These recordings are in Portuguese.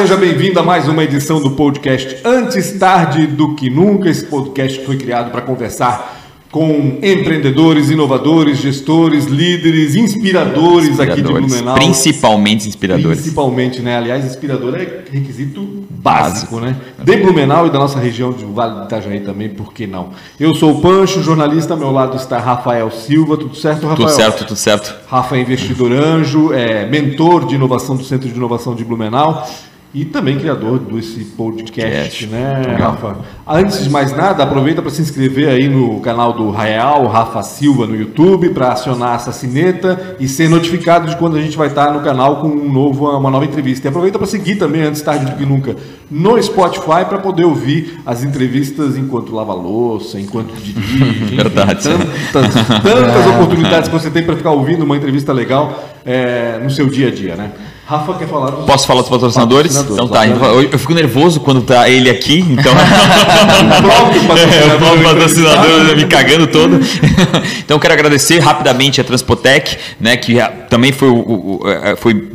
seja bem-vindo a mais uma edição do podcast Antes Tarde do Que Nunca. Esse podcast foi criado para conversar com empreendedores, inovadores, gestores, líderes, inspiradores, inspiradores, aqui de Blumenau. Principalmente inspiradores. Principalmente, né? Aliás, inspirador é requisito básico, básico. né? De Blumenau e da nossa região de Vale do Itajaí também, por que não? Eu sou o Pancho, jornalista, ao meu lado está Rafael Silva, tudo certo, Rafael? Tudo certo, tudo certo. Rafa é investidor anjo, é mentor de inovação do Centro de Inovação de Blumenau e também criador desse podcast, né, Legal. Rafa? Antes de mais nada, aproveita para se inscrever aí no canal do Rael, Rafa Silva, no YouTube, para acionar essa sineta e ser notificado de quando a gente vai estar no canal com um novo, uma nova entrevista. E aproveita para seguir também, antes tarde do que nunca, no Spotify para poder ouvir as entrevistas enquanto lava louça, enquanto dirige. Verdade. Tantas, tantas oportunidades que você tem para ficar ouvindo uma entrevista legal é, no seu dia a dia, né? Rafa quer falar dos... Posso falar dos patrocinadores? patrocinadores então tá, eu, eu, fico nervoso quando tá ele aqui, então. o próprio patrocinador. É, o próprio patrocinador me cagando todo. então eu quero agradecer rapidamente a Transpotec, né, que também foi, o, o, é, foi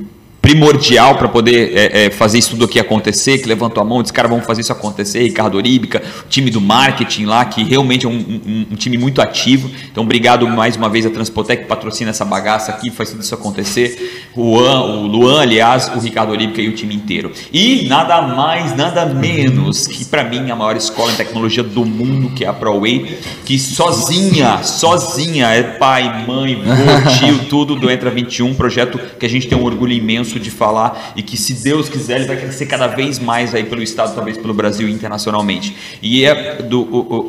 primordial para poder é, é, fazer isso tudo aqui acontecer, que levantou a mão, disse, cara, vamos fazer isso acontecer, Ricardo Oríbica, time do marketing lá, que realmente é um, um, um, time muito ativo. Então, obrigado mais uma vez a Transpotec que patrocina essa bagaça aqui, faz tudo isso acontecer. O, o Luan, aliás, o Ricardo Oríbica e o time inteiro. E nada mais, nada menos que para mim a maior escola em tecnologia do mundo, que é a ProWay, que sozinha, sozinha, é pai, mãe, vô, tio, tudo do Entra 21, projeto que a gente tem um orgulho imenso de falar e que se Deus quiser ele vai crescer cada vez mais aí pelo estado, talvez pelo Brasil internacionalmente. E é do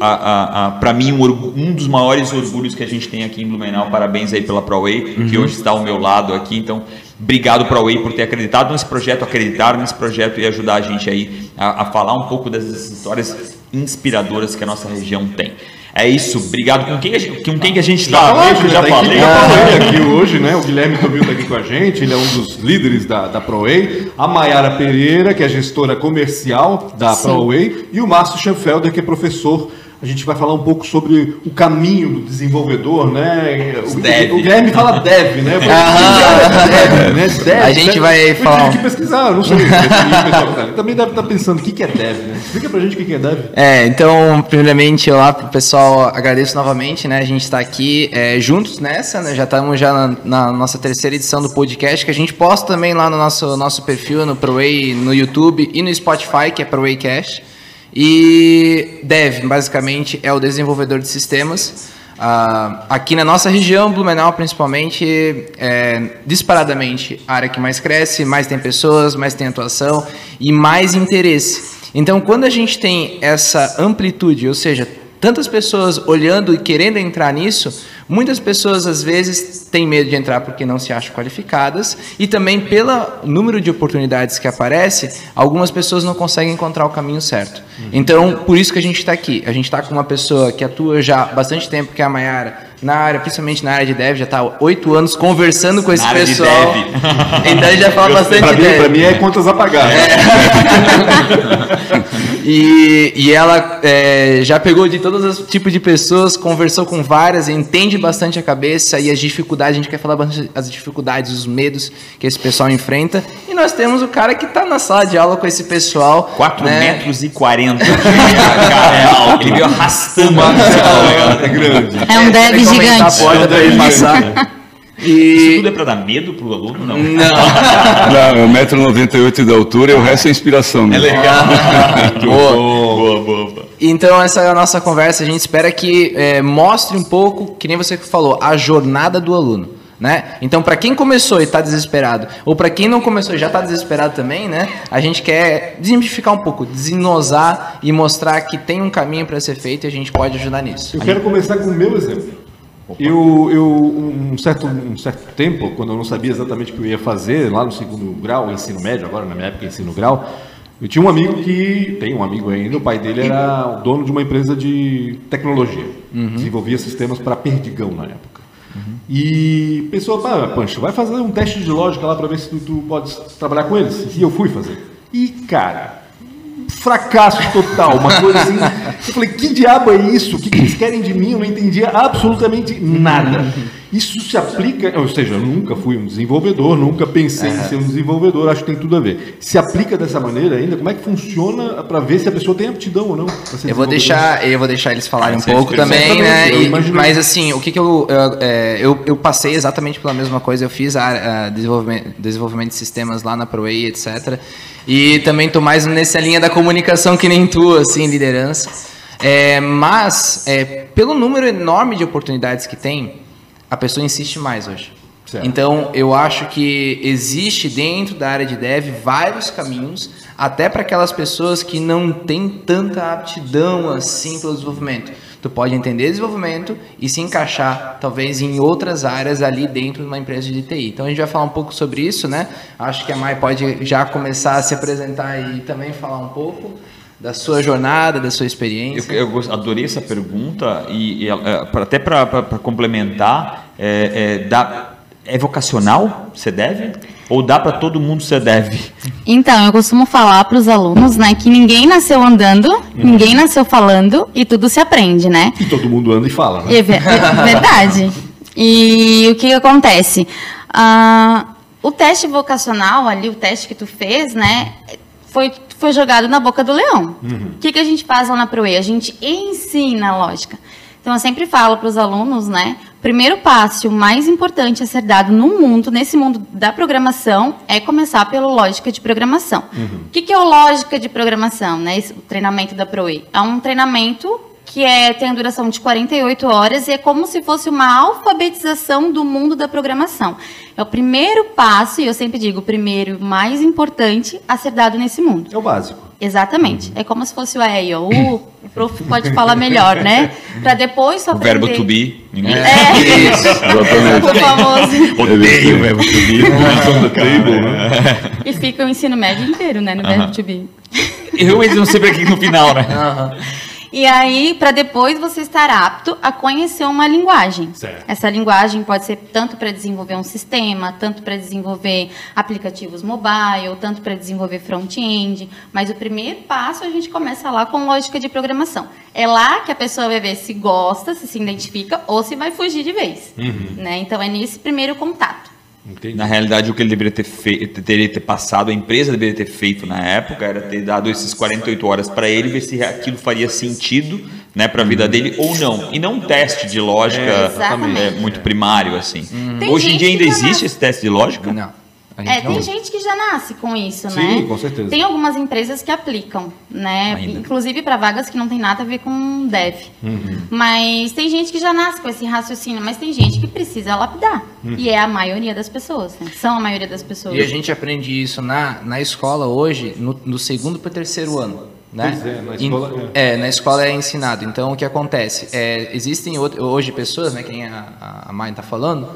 para mim um, um, dos maiores orgulhos que a gente tem aqui em Blumenau. Parabéns aí pela ProWay, uhum. que hoje está ao meu lado aqui. Então, obrigado ProWay por ter acreditado nesse projeto, acreditar nesse projeto e ajudar a gente aí a, a falar um pouco dessas histórias inspiradoras que a nossa região tem. É isso, obrigado. Com quem, a gente, com quem que a gente está? Já, falei, já tá falei. Já falei aqui hoje, né? O Guilherme Tobio está aqui com a gente, ele é um dos líderes da, da ProWay. A Mayara Pereira, que é gestora comercial da ProWay. E o Márcio Schenfelder, que é professor a gente vai falar um pouco sobre o caminho do desenvolvedor, né? O, dev. o Guilherme fala dev, né? Ah, dev, né? Dev, a gente vai eu falar. Eu tive que pesquisar, não sei. também deve estar pensando o que é dev, né? Explica pra gente o que é dev. É, então, primeiramente, olá pro pessoal, agradeço novamente, né? A gente está aqui é, juntos nessa, né? Já estamos já na, na, nossa terceira edição do podcast, que a gente posta também lá no nosso, nosso perfil, no ProWay, no YouTube e no Spotify, que é ProWaycast. E Dev, basicamente, é o desenvolvedor de sistemas. Uh, aqui na nossa região, Blumenau principalmente, é disparadamente a área que mais cresce, mais tem pessoas, mais tem atuação e mais interesse. Então, quando a gente tem essa amplitude, ou seja, tantas pessoas olhando e querendo entrar nisso, Muitas pessoas às vezes têm medo de entrar porque não se acham qualificadas e também pelo número de oportunidades que aparece, algumas pessoas não conseguem encontrar o caminho certo. Então, por isso que a gente está aqui. A gente está com uma pessoa que atua já há bastante tempo, que é a Mayara, na área, principalmente na área de dev, já está oito anos conversando com esse na pessoal. Então ele já fala bastante pra mim, Para mim é contas a pagar. É. e, e ela é, já pegou de todos os tipos de pessoas, conversou com várias, entende bastante a cabeça e as dificuldades, a gente quer falar bastante as dificuldades, os medos que esse pessoal enfrenta. E nós temos o cara que está na sala de aula com esse pessoal. 4 né? metros e 40. é Ele veio arrastando. É grande. É um dev gigante. A porta daí passar. E... Isso tudo é para dar medo pro aluno? Não. Não. não é 1,98m de altura e o resto é inspiração. Né? É legal. boa. boa, boa, boa. Então, essa é a nossa conversa. A gente espera que é, mostre um pouco, que nem você falou, a jornada do aluno. Né? Então, para quem começou e está desesperado, ou para quem não começou e já está desesperado também, né? A gente quer desmistificar um pouco, desenosar e mostrar que tem um caminho para ser feito e a gente pode ajudar nisso. Eu quero começar com o meu exemplo. Eu, eu um, certo, um certo tempo, quando eu não sabia exatamente o que eu ia fazer, lá no segundo grau, ensino médio, agora na minha época ensino grau, eu tinha um amigo que, tem um amigo ainda, o pai dele era o dono de uma empresa de tecnologia, uhum. desenvolvia sistemas para perdigão na época. Uhum. E pensou, pá, Pancho, vai fazer um teste de lógica lá para ver se tu, tu pode trabalhar com eles. E eu fui fazer. E, cara, fracasso total, uma coisa assim. Eu falei, que diabo é isso? O que, que eles querem de mim? Eu não entendia absolutamente nada. Isso se aplica, ou seja, eu nunca fui um desenvolvedor, nunca pensei em ser um desenvolvedor, acho que tem tudo a ver. Se aplica dessa maneira ainda, como é que funciona para ver se a pessoa tem aptidão ou não? Eu vou deixar, eu vou deixar eles falarem um pouco também, né? E, mas assim, o que, que eu, eu, é, eu, eu, passei exatamente pela mesma coisa, eu fiz a, a desenvolvimento, desenvolvimento de sistemas lá na ProWay, etc. E também tô mais nessa linha da comunicação que nem tu, assim, liderança. É, mas, é, pelo número enorme de oportunidades que tem, a pessoa insiste mais hoje. Certo. Então, eu acho que existe dentro da área de dev vários caminhos, até para aquelas pessoas que não têm tanta aptidão assim pelo desenvolvimento. Tu pode entender desenvolvimento e se encaixar, talvez, em outras áreas ali dentro de uma empresa de TI. Então, a gente vai falar um pouco sobre isso, né? Acho que a Mai pode já começar a se apresentar e também falar um pouco da sua jornada, da sua experiência? Eu, eu adorei essa pergunta e, e é, até para complementar, é, é, é vocacional? Você deve? Ou dá para todo mundo ser deve? Então, eu costumo falar para os alunos, né, que ninguém nasceu andando, uhum. ninguém nasceu falando e tudo se aprende, né? E todo mundo anda e fala, né? É, verdade. e o que acontece? Ah, o teste vocacional ali, o teste que tu fez, né, foi, foi jogado na boca do leão. Uhum. O que, que a gente faz lá na Proe? A gente ensina a lógica. Então, eu sempre falo para os alunos, né? Primeiro passo, o mais importante a ser dado no mundo, nesse mundo da programação, é começar pela lógica de programação. Uhum. O que, que é a lógica de programação, né? Esse, o treinamento da Proe? É um treinamento que é, tem a duração de 48 horas e é como se fosse uma alfabetização do mundo da programação. É o primeiro passo, e eu sempre digo, o primeiro mais importante a ser dado nesse mundo. É o básico. Exatamente. É como se fosse o E, O, U. O prof pode falar melhor, né? Para depois só aprender. O verbo to be. Inglês. É. Isso. Exatamente. O famoso. Odeio o verbo to be. Né? E fica o ensino médio inteiro, né? No uh -huh. verbo to be. Eu não sempre aqui no final, né? Uh -huh. E aí, para depois você estar apto a conhecer uma linguagem. Certo. Essa linguagem pode ser tanto para desenvolver um sistema, tanto para desenvolver aplicativos mobile, tanto para desenvolver front-end. Mas o primeiro passo a gente começa lá com lógica de programação. É lá que a pessoa vai ver se gosta, se se identifica ou se vai fugir de vez. Uhum. Né? Então é nesse primeiro contato. Entendi. Na realidade, o que ele deveria ter feito, teria ter passado, a empresa deveria ter feito na época, era ter dado esses 48 horas para ele, ver se aquilo faria sentido né, para a vida dele ou não. E não um teste de lógica é, muito primário assim. Hum. Hoje em dia ainda existe esse teste de lógica? Não. É, tem gente que já nasce com isso, Sim, né? Sim, com certeza. Tem algumas empresas que aplicam, né? Ainda. Inclusive para vagas que não tem nada a ver com dev. Uhum. Mas tem gente que já nasce com esse raciocínio, mas tem gente que precisa lapidar. Uhum. E é a maioria das pessoas, né? São a maioria das pessoas. E a gente aprende isso na, na escola hoje, no, no segundo para o terceiro ano. Né? É, na escola é. é. na escola é ensinado. Então, o que acontece? É, existem hoje pessoas, né, quem a, a Mãe está falando,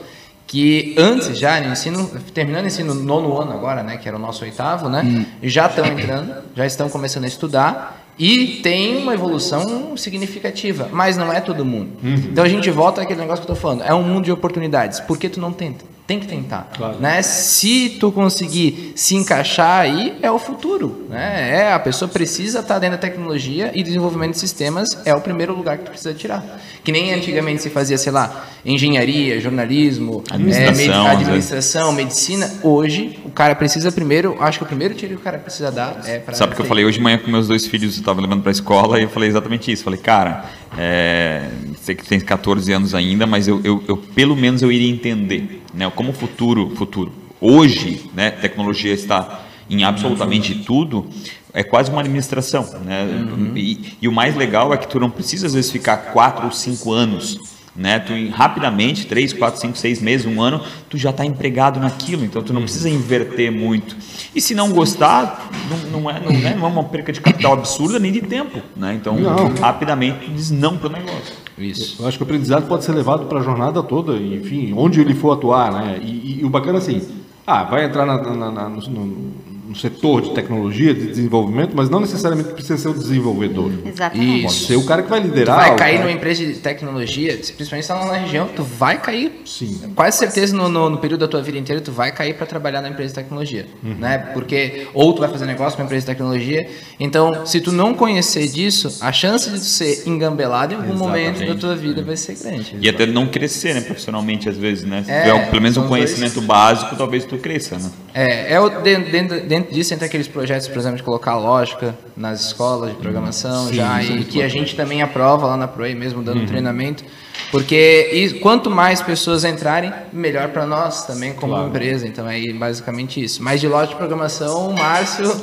que antes já, no ensino, terminando o ensino nono ano agora, né, que era o nosso oitavo, né, hum. já estão entrando, já estão começando a estudar e tem uma evolução significativa, mas não é todo mundo. Uhum. Então a gente volta àquele negócio que eu estou falando, é um mundo de oportunidades, por que tu não tenta? Tem que tentar, claro. né? Se tu conseguir se encaixar aí, é o futuro, né? É, a pessoa precisa estar tá dentro da tecnologia e desenvolvimento de sistemas é o primeiro lugar que tu precisa tirar. Que nem antigamente se fazia, sei lá, engenharia, jornalismo, administração, é, administração medicina. Hoje, o cara precisa primeiro, acho que o primeiro tiro que o cara precisa dar é para. Sabe o que eu falei hoje de manhã com meus dois filhos, eu estava levando para a escola e eu falei exatamente isso. Falei, cara, é, sei que tem 14 anos ainda, mas eu, eu, eu pelo menos eu iria entender né? Como o futuro, futuro. Hoje, né, tecnologia está em absolutamente tudo, é quase uma administração, né? Uhum. E, e, o mais legal é que tu não precisa às vezes ficar quatro ou cinco anos, né? Tu rapidamente, três, quatro, cinco, seis meses, um ano, tu já está empregado naquilo, então tu não precisa inverter muito. E se não gostar, não, não, é, não, é, não é uma perca de capital absurda nem de tempo, né? Então não. rapidamente tu diz não para o negócio. Isso. Eu acho que o aprendizado pode ser levado para a jornada toda, enfim, onde ele for atuar, né? E, e, e o bacana é assim, ah, vai entrar na, na, na, no, no setor de tecnologia, de desenvolvimento, mas não necessariamente precisa ser o desenvolvedor. Exatamente. Pode ser o cara que vai liderar. Tu vai cair cara... numa empresa de tecnologia, principalmente se tá na região, tu vai cair. Sim. Quase certeza no, no, no, período da tua vida inteira tu vai cair para trabalhar na empresa de tecnologia, uhum. né? Porque ou tu vai fazer negócio com uma empresa de tecnologia. Então, se tu não conhecer disso, a chance de tu ser engambelado em algum Exatamente. momento da tua vida vai ser grande. E até não crescer, né, profissionalmente às vezes, né? Se é, tiver pelo menos um conhecimento dois... básico, talvez tu cresça, né? É, é o, dentro, dentro disso entra aqueles projetos, por exemplo, de colocar lógica nas escolas de programação sim, já, sim, e que a gente também aprova lá na ProE mesmo, dando uhum. treinamento. Porque e, quanto mais pessoas entrarem, melhor para nós também como claro. empresa. Então é basicamente isso. Mas de loja de programação, o Márcio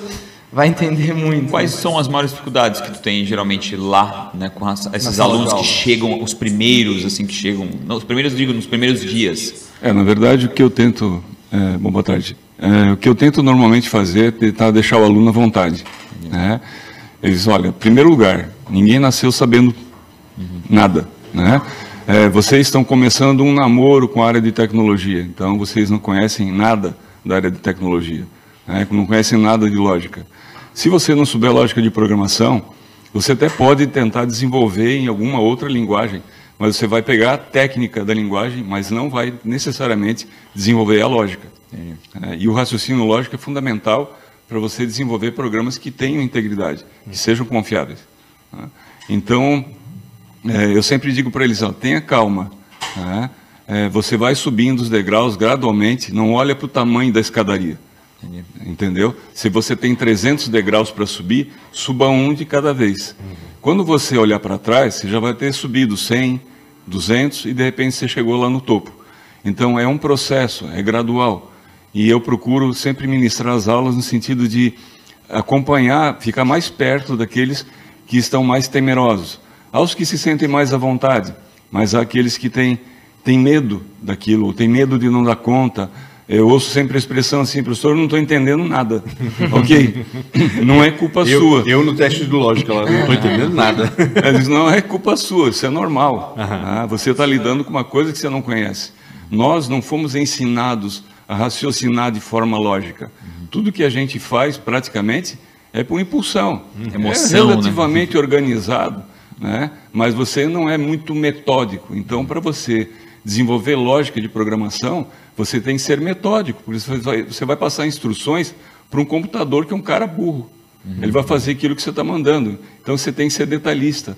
vai entender muito. Quais são as maiores dificuldades que tu tem geralmente lá, né, com as, esses alunos que chegam, os primeiros, assim, que chegam, não, os primeiros, digo, nos primeiros dias? É, na verdade, o que eu tento, é, bom, boa tarde, é, o que eu tento normalmente fazer é tentar deixar o aluno à vontade. Né? Eles, olha, primeiro lugar, ninguém nasceu sabendo uhum. nada, né? É, vocês estão começando um namoro com a área de tecnologia, então vocês não conhecem nada da área de tecnologia, né? não conhecem nada de lógica. Se você não souber lógica de programação, você até pode tentar desenvolver em alguma outra linguagem, mas você vai pegar a técnica da linguagem, mas não vai necessariamente desenvolver a lógica. É, e o raciocínio lógico é fundamental para você desenvolver programas que tenham integridade, que sejam confiáveis. Né? Então, é, eu sempre digo para eles, ó, tenha calma. Né? É, você vai subindo os degraus gradualmente, não olha para o tamanho da escadaria. Entendi. Entendeu? Se você tem 300 degraus para subir, suba um de cada vez. Uhum. Quando você olhar para trás, você já vai ter subido 100, 200 e de repente você chegou lá no topo. Então é um processo, é gradual. E eu procuro sempre ministrar as aulas no sentido de acompanhar, ficar mais perto daqueles que estão mais temerosos aos que se sentem mais à vontade, mas àqueles que têm, têm medo daquilo, têm medo de não dar conta. Eu ouço sempre a expressão assim, professor, não estou entendendo nada. ok? Não é culpa eu, sua. Eu no teste do lógica lá, não estou entendendo nada. Eles não é culpa sua, isso é normal. Ah, você está lidando com uma coisa que você não conhece. Nós não fomos ensinados a raciocinar de forma lógica. Tudo que a gente faz, praticamente, é por impulsão. Emoção, é né? relativamente né? organizado né? mas você não é muito metódico. Então, para você desenvolver lógica de programação, você tem que ser metódico, porque você vai, você vai passar instruções para um computador que é um cara burro. Uhum. Ele vai fazer aquilo que você está mandando. Então, você tem que ser detalhista.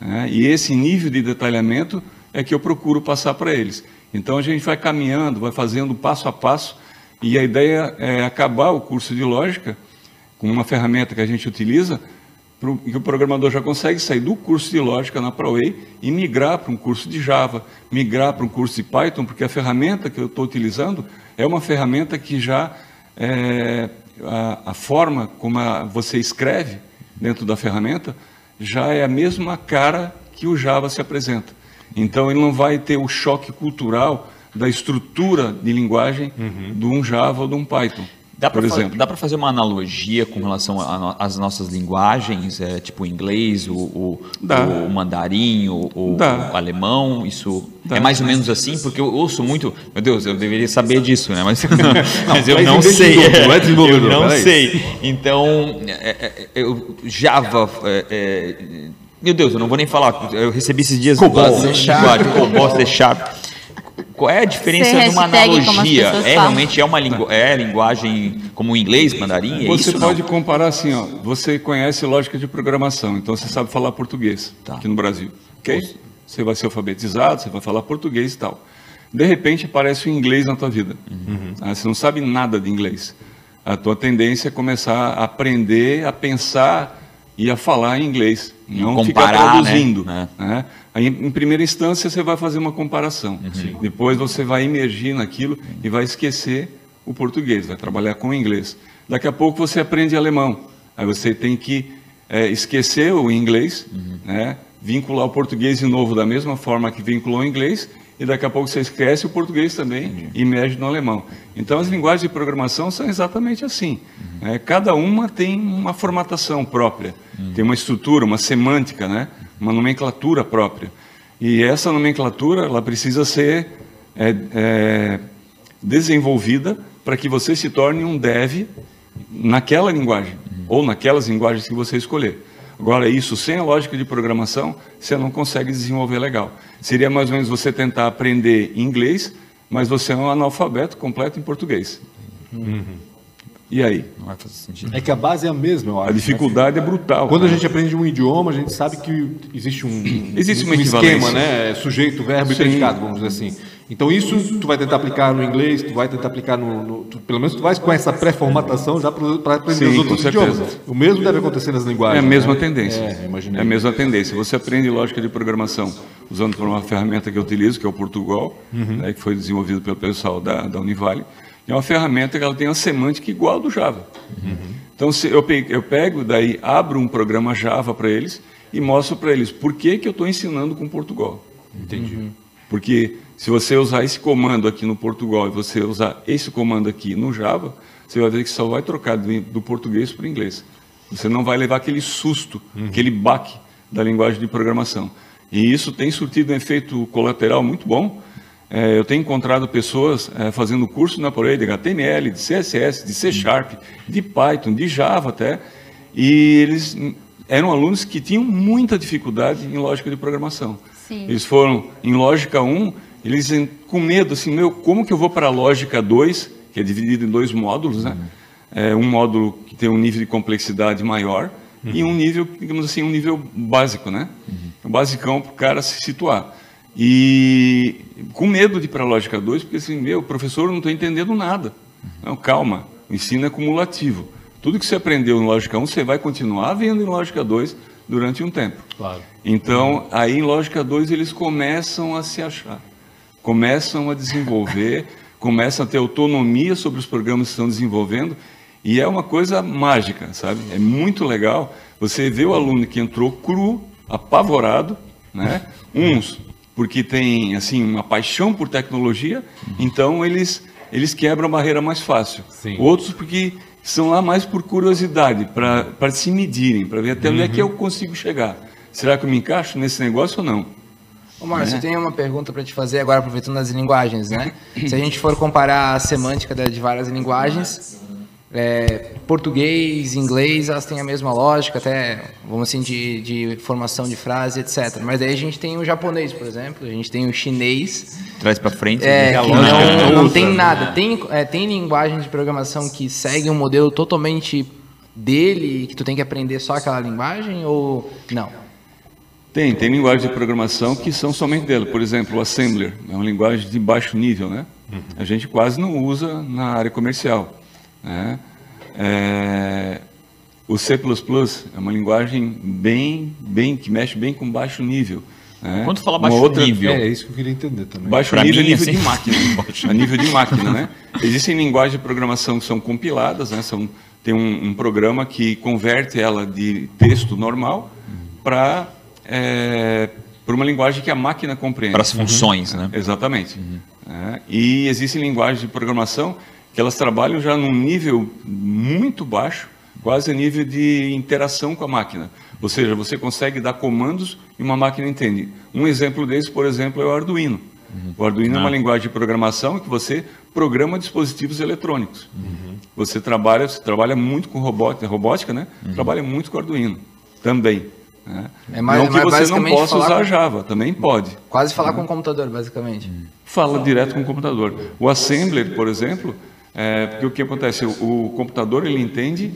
Né? E esse nível de detalhamento é que eu procuro passar para eles. Então, a gente vai caminhando, vai fazendo passo a passo, e a ideia é acabar o curso de lógica com uma ferramenta que a gente utiliza que o programador já consegue sair do curso de lógica na ProWay e migrar para um curso de Java, migrar para um curso de Python, porque a ferramenta que eu estou utilizando é uma ferramenta que já é, a, a, forma como a, você escreve dentro da ferramenta já é a mesma cara que o Java se apresenta. Então ele não vai ter o choque cultural da estrutura de linguagem uhum. de um Java ou de um Python. Dá por exemplo. Dá para fazer uma analogia com relação às nossas linguagens, é, tipo o inglês, o, o, o mandarim, o, o, alemão? Isso Dá. é mais ou menos assim? Porque eu ouço muito. Meu Deus, eu deveria saber disso, né? Mas, mas eu não sei. Não é eu não sei. Então, é, é, eu, Java. Meu Deus, eu não vou nem falar. Eu recebi esses dias. Cobol. Cobol, C Sharp. Qual é a diferença de uma analogia? É realmente é uma lingu é linguagem como o inglês, mandarim? É você isso, pode não? comparar assim, ó, você conhece lógica de programação, então você sabe falar português tá. aqui no Brasil, ok? Você vai ser alfabetizado, você vai falar português e tal. De repente aparece o inglês na tua vida. Uhum. Ah, você não sabe nada de inglês. A tua tendência é começar a aprender a pensar e a falar em inglês, não Comparar, ficar traduzindo. Né? né? Aí, em primeira instância, você vai fazer uma comparação. Uhum. Depois você vai emergir naquilo e vai esquecer o português, vai trabalhar com o inglês. Daqui a pouco você aprende alemão. Aí você tem que é, esquecer o inglês, uhum. né? vincular o português de novo da mesma forma que vinculou o inglês, e daqui a pouco você esquece o português também uhum. e emerge no alemão. Então as linguagens de programação são exatamente assim. Né? Cada uma tem uma formatação própria, uhum. tem uma estrutura, uma semântica, né? uma nomenclatura própria. E essa nomenclatura ela precisa ser é, é, desenvolvida para que você se torne um dev naquela linguagem uhum. ou naquelas linguagens que você escolher. Agora, isso sem a lógica de programação, você não consegue desenvolver legal. Seria mais ou menos você tentar aprender inglês, mas você é um analfabeto completo em português. Uhum. E aí? Não vai fazer sentido. É que a base é a mesma, eu acho. A dificuldade né? é brutal. Quando cara. a gente aprende um idioma, a gente sabe que existe um, existe um esquema, né? Sujeito, verbo e predicado, vamos dizer assim. Então isso tu vai tentar aplicar no inglês, tu vai tentar aplicar no, no tu, pelo menos tu vais com essa pré-formatação já para aprender Sim, os outros idiomas. O mesmo deve acontecer nas linguagens. É a mesma né? tendência. É, é, a mesma tendência. Você aprende lógica de programação usando uma ferramenta que eu utilizo, que é o Portugal, uhum. né, que foi desenvolvido pelo pessoal da, da Univale. É uma ferramenta que ela tem uma semântica igual ao do Java. Uhum. Então se eu, pego, eu pego, daí abro um programa Java para eles e mostro para eles por que, que eu estou ensinando com Portugal. Entendi. Uhum. Porque se você usar esse comando aqui no Portugal e você usar esse comando aqui no Java, você vai ver que só vai trocar do português para o inglês. Você não vai levar aquele susto, uhum. aquele baque da linguagem de programação. E isso tem surtido um efeito colateral muito bom. É, eu tenho encontrado pessoas é, fazendo curso na Porei de HTML, de CSS, de C Sharp, de Python, de Java até, e eles eram alunos que tinham muita dificuldade em lógica de programação. Sim. Eles foram em lógica 1 eles com medo, assim, meu, como que eu vou para a lógica 2, que é dividido em dois módulos, né? Uhum. É, um módulo que tem um nível de complexidade maior uhum. e um nível, digamos assim, um nível básico, né? Uhum. Um basicão para o cara se situar. E com medo de ir para a lógica 2, porque assim, meu, professor, eu não estou entendendo nada. Uhum. Não, calma, o ensino é cumulativo. Tudo que você aprendeu em lógica 1, você vai continuar vendo em lógica 2 durante um tempo. Claro. Então, aí em lógica 2 eles começam a se achar começam a desenvolver, começam a ter autonomia sobre os programas que estão desenvolvendo, e é uma coisa mágica, sabe? É muito legal. Você vê o aluno que entrou cru, apavorado, né? Uns porque tem assim uma paixão por tecnologia, então eles eles quebram a barreira mais fácil. Sim. Outros porque são lá mais por curiosidade, para se medirem, para ver até uhum. onde é que eu consigo chegar. Será que eu me encaixo nesse negócio ou não? Ô, Márcio, né? eu tenho uma pergunta para te fazer agora, aproveitando as linguagens, né? Se a gente for comparar a semântica de várias linguagens, é, português, inglês, elas têm a mesma lógica, até, vamos assim, de, de formação de frase, etc. Mas aí a gente tem o japonês, por exemplo, a gente tem o chinês. Traz para frente. É, né? que não, não tem nada. Tem, é, tem linguagem de programação que segue um modelo totalmente dele, que tu tem que aprender só aquela linguagem, ou não? Tem, tem linguagens de programação que são somente dele. Por exemplo, o Assembler é uma linguagem de baixo nível, né? Uhum. A gente quase não usa na área comercial. Né? É, o C++ é uma linguagem bem, bem que mexe bem com baixo nível. Né? Quando fala baixo outra, nível, é isso que eu queria entender também. Baixo pra nível, mim, nível assim... de máquina, a nível de máquina, né? Existem linguagens de programação que são compiladas, né? São, tem um, um programa que converte ela de texto normal para é, por uma linguagem que a máquina compreende. Para as funções, uhum. né? Exatamente. Uhum. É, e existem linguagens de programação que elas trabalham já num nível muito baixo, quase a nível de interação com a máquina. Ou seja, você consegue dar comandos e uma máquina entende. Um exemplo desse, por exemplo, é o Arduino. Uhum. O Arduino é uma linguagem de programação que você programa dispositivos eletrônicos. Uhum. Você trabalha, você trabalha muito com robótica, robótica né? Uhum. Trabalha muito com Arduino também. Né? É mais, não que você não possa usar com... Java, também pode. Quase falar com o computador, basicamente. Fala direto com o computador. O Assembler, por exemplo, é, porque o que acontece? O, o computador ele entende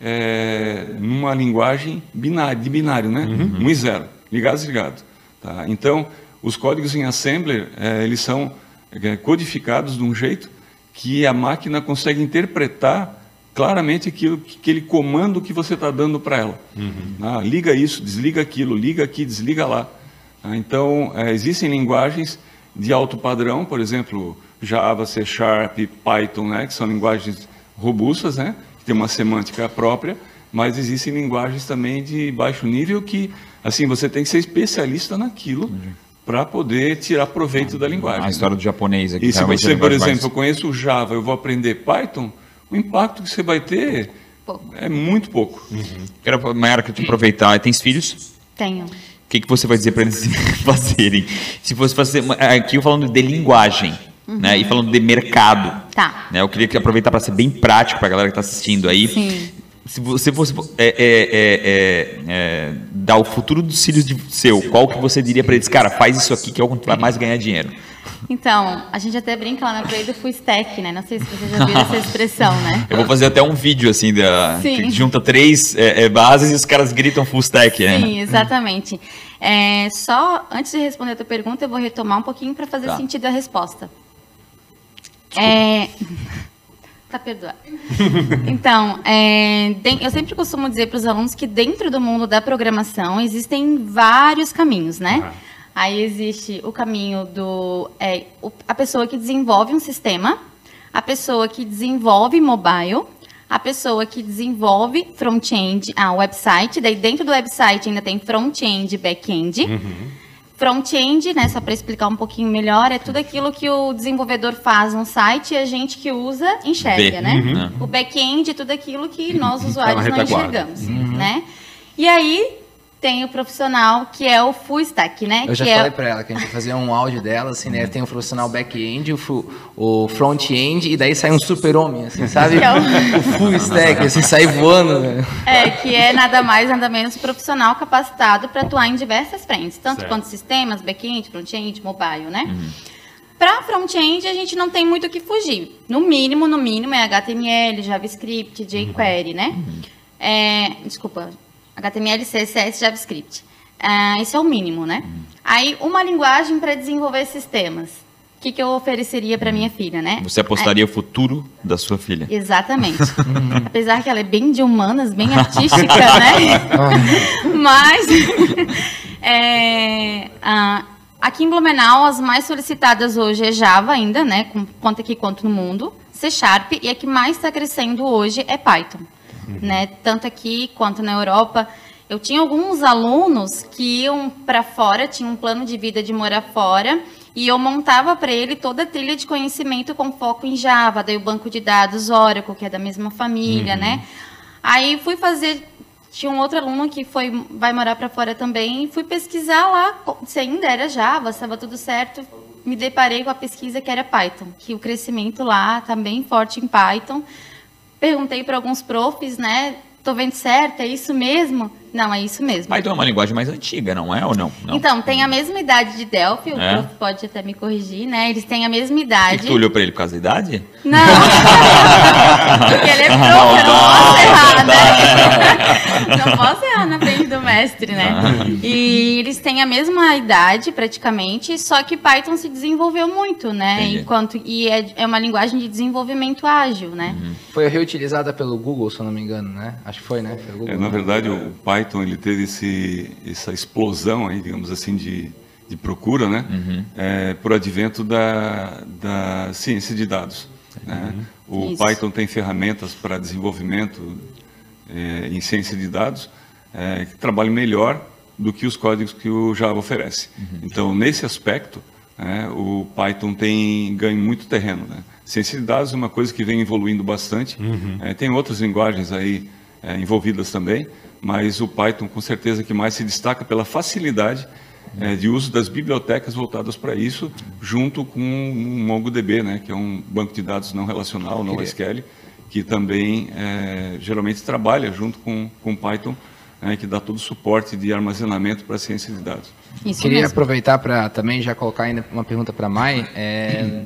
é, numa linguagem binário, de binário, né? Uhum. Um e zero, ligado e desligado. Tá? Então, os códigos em Assembler, é, eles são é, codificados de um jeito que a máquina consegue interpretar claramente aquilo, aquele comando que você está dando para ela. Uhum. Ah, liga isso, desliga aquilo, liga aqui, desliga lá. Ah, então, é, existem linguagens de alto padrão, por exemplo, Java, C Sharp, Python, né, que são linguagens robustas, né, que tem uma semântica própria, mas existem linguagens também de baixo nível que, assim, você tem que ser especialista naquilo uhum. para poder tirar proveito da linguagem. A história né? do japonês aqui. E se você, por exemplo, mais... eu conheço Java, eu vou aprender Python, o impacto que você vai ter pouco. é muito pouco. Uhum. Quero, Mayara, que te aproveitar. Tens filhos? Tenho. O que, que você vai dizer para eles fazerem? Se fosse fazer. Aqui eu falando de linguagem. Uhum. Né? E falando de mercado. Tá. Né? Eu queria aproveitar para ser bem prático para a galera que está assistindo aí. Sim. Se você fosse é, é, é, é, dar o futuro dos filhos de seu, qual que você diria para eles? Cara, faz isso aqui que é o que vai mais ganhar dinheiro. Então, a gente até brinca lá na Play do Full Stack, né? Não sei se você já viu essa expressão, né? Eu vou fazer até um vídeo, assim, da, que junta três é, é, bases e os caras gritam Full Stack, né? Sim, exatamente. É, só, antes de responder a tua pergunta, eu vou retomar um pouquinho para fazer tá. sentido a resposta. É... Tá perdoado. Então, é, eu sempre costumo dizer para os alunos que dentro do mundo da programação existem vários caminhos, né? Ah. Aí existe o caminho do é, a pessoa que desenvolve um sistema, a pessoa que desenvolve mobile, a pessoa que desenvolve front-end, ah, website, daí dentro do website ainda tem front-end e back-end. Uhum. Front-end, né, só para explicar um pouquinho melhor, é tudo aquilo que o desenvolvedor faz no site e a gente que usa enxerga, né? Uhum. O back-end é tudo aquilo que nós tá usuários não enxergamos, uhum. né? E aí tem o profissional que é o full stack, né? Eu já que falei é... para ela que a gente vai fazer um áudio dela, assim, né? Tem o profissional back-end, o, o front-end, e daí sai um super-homem, assim, sabe? É o... o... full stack, assim, sai voando. Né? É, que é nada mais, nada menos profissional capacitado para atuar em diversas frentes, tanto certo. quanto sistemas, back-end, front-end, mobile, né? Uhum. Para front-end, a gente não tem muito o que fugir. No mínimo, no mínimo, é HTML, JavaScript, jQuery, né? Uhum. É, desculpa, HTML, CSS, JavaScript. Uh, isso é o mínimo, né? Aí, uma linguagem para desenvolver sistemas. O que, que eu ofereceria para minha filha, né? Você apostaria é... o futuro da sua filha. Exatamente. Apesar que ela é bem de humanas, bem artística, né? Mas, é, uh, aqui em Blumenau, as mais solicitadas hoje é Java ainda, né? Com, quanto aqui quanto no mundo. C Sharp. E a que mais está crescendo hoje é Python uhum. né? Tanto aqui quanto na Europa. Eu tinha alguns alunos que iam para fora, tinham um plano de vida de morar fora, e eu montava para ele toda a trilha de conhecimento com foco em Java, daí o banco de dados Oracle, que é da mesma família, uhum. né? Aí fui fazer tinha um outro aluno que foi vai morar para fora também e fui pesquisar lá se ainda era Java, estava tudo certo. Me deparei com a pesquisa que era Python, que o crescimento lá está bem forte em Python. Perguntei para alguns profs, né? Tô vendo certo, é isso mesmo? Não, é isso mesmo. Python é uma linguagem mais antiga, não é ou não? não. Então, tem a mesma idade de Delphi, o é? prof pode até me corrigir, né? Eles têm a mesma idade. E tu olhou para ele por causa da idade? Não. Porque ele é prof, não, eu não posso errar, né? não posso errar na frente mestre, né? E eles têm a mesma idade, praticamente, só que Python se desenvolveu muito, né? Enquanto, e é, é, uma linguagem de desenvolvimento ágil, né? Uhum. Foi reutilizada pelo Google, se eu não me engano, né? Acho que foi, né? É, na verdade, o Python ele teve esse, essa explosão aí, digamos assim, de, de procura, né? Uhum. É, por advento da, da ciência de dados. Né? O Isso. Python tem ferramentas para desenvolvimento é, em ciência de dados é, que trabalham melhor do que os códigos que o Java oferece. Uhum. Então, nesse aspecto, né, o Python tem ganho muito terreno. Né? Ciência de dados é uma coisa que vem evoluindo bastante. Uhum. É, tem outras linguagens aí é, envolvidas também, mas o Python com certeza que mais se destaca pela facilidade é, de uso das bibliotecas voltadas para isso, junto com o MongoDB, né, que é um banco de dados não relacional, não SQL, que também é, geralmente trabalha junto com, com Python, né, que dá todo o suporte de armazenamento para a ciência de dados. Isso Queria mesmo. aproveitar para também já colocar ainda uma pergunta para a Mai. É,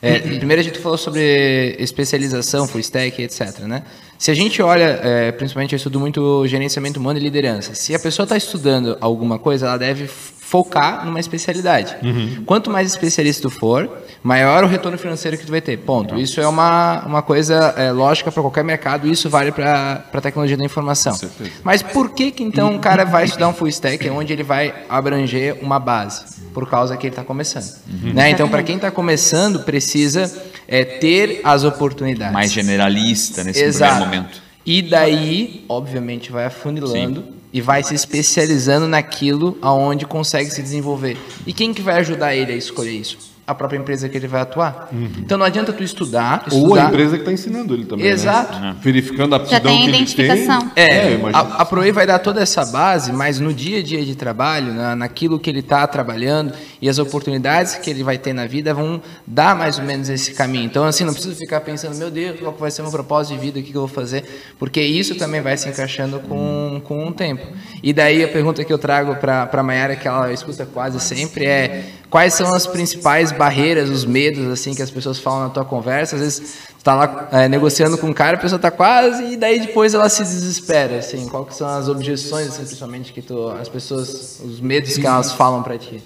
é, primeiro a gente falou sobre especialização, full stack, etc. Né? Se a gente olha, é, principalmente eu estudo muito gerenciamento humano e liderança. Se a pessoa está estudando alguma coisa, ela deve focar numa especialidade. Uhum. Quanto mais especialista tu for, maior o retorno financeiro que tu vai ter. Ponto. Isso é uma, uma coisa é, lógica para qualquer mercado, isso vale para a tecnologia da informação. Mas por que que então o cara vai estudar um full stack onde ele vai abranger uma base? Por causa que ele está começando. Uhum. Né? Então, para quem está começando, precisa é, ter as oportunidades. Mais generalista nesse Exato. primeiro momento. E daí, obviamente, vai afunilando Sim e vai se especializando naquilo aonde consegue se desenvolver. E quem que vai ajudar ele a escolher isso? A própria empresa que ele vai atuar. Uhum. Então não adianta tu estudar, estudar. Ou a empresa que está ensinando ele também. Né? Exato. Né? Verificando a aptidão Já tem que identificação. ele tem. É, é a, a Proei vai dar toda essa base, mas no dia a dia de trabalho, na, naquilo que ele está trabalhando e as oportunidades que ele vai ter na vida vão dar mais ou menos esse caminho. Então, assim, não precisa ficar pensando, meu Deus, qual vai ser o meu propósito de vida, o que, que eu vou fazer, porque isso também vai se encaixando com, com o tempo. E daí a pergunta que eu trago para a Mayara, que ela escuta quase sempre, é quais são as principais barreiras, os medos assim que as pessoas falam na tua conversa? Às vezes tu tá lá é, negociando com um cara, a pessoa tá quase e daí depois ela se desespera, assim. Quais são as objeções, assim, principalmente que tu, as pessoas, os medos que elas falam para ti?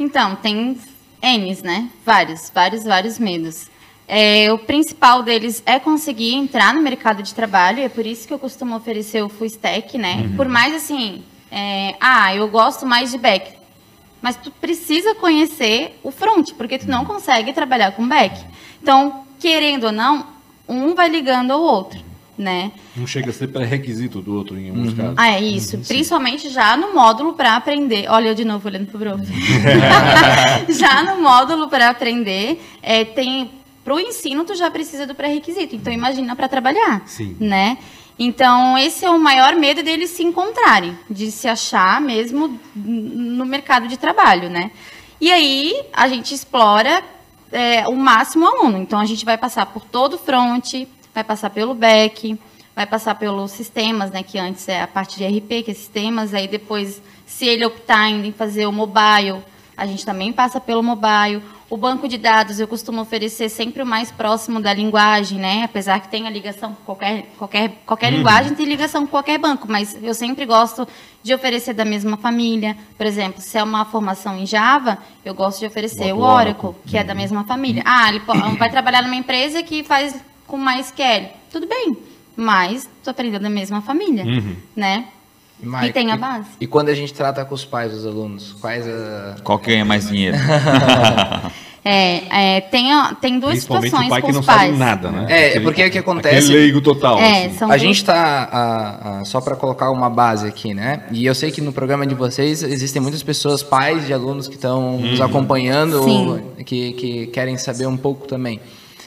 Então, tem N's, né? Vários, vários, vários medos. É, o principal deles é conseguir entrar no mercado de trabalho, e é por isso que eu costumo oferecer o full stack, né? Uhum. Por mais assim, é, ah, eu gosto mais de back. Mas tu precisa conhecer o front, porque tu não consegue trabalhar com back. Então, querendo ou não, um vai ligando ao outro, né? Um chega a ser pré-requisito do outro em alguns uhum. casos. Ah, é isso. Uhum, Principalmente já no módulo para aprender. Olha eu de novo olhando pro Bruno. já no módulo para aprender, é, tem para o ensino tu já precisa do pré-requisito. Então imagina para trabalhar, Sim. né? Então, esse é o maior medo deles se encontrarem, de se achar mesmo no mercado de trabalho, né? E aí, a gente explora é, o máximo aluno. Então, a gente vai passar por todo o front, vai passar pelo back, vai passar pelos sistemas, né? Que antes é a parte de RP, que é sistemas. Aí, depois, se ele optar em fazer o mobile, a gente também passa pelo mobile. O banco de dados eu costumo oferecer sempre o mais próximo da linguagem, né? Apesar que tenha ligação com qualquer, qualquer, qualquer uhum. linguagem, tem ligação com qualquer banco, mas eu sempre gosto de oferecer da mesma família. Por exemplo, se é uma formação em Java, eu gosto de oferecer o Oracle, que é da uhum. mesma família. Ah, ele vai trabalhar numa empresa que faz com MySQL. Tudo bem, mas estou aprendendo da mesma família, uhum. né? E tem a base. E, e, quando a gente trata com os pais dos alunos, quais a... Qual que ganha mais dinheiro? é, é, tem, tem duas situações o pai com que não pais. sabe nada, né? É, é porque o que acontece... leigo total. É, assim. A gente está, só para colocar uma base aqui, né? E eu sei que no programa de vocês existem muitas pessoas, pais de alunos que estão uhum. nos acompanhando, que, que querem saber um pouco também.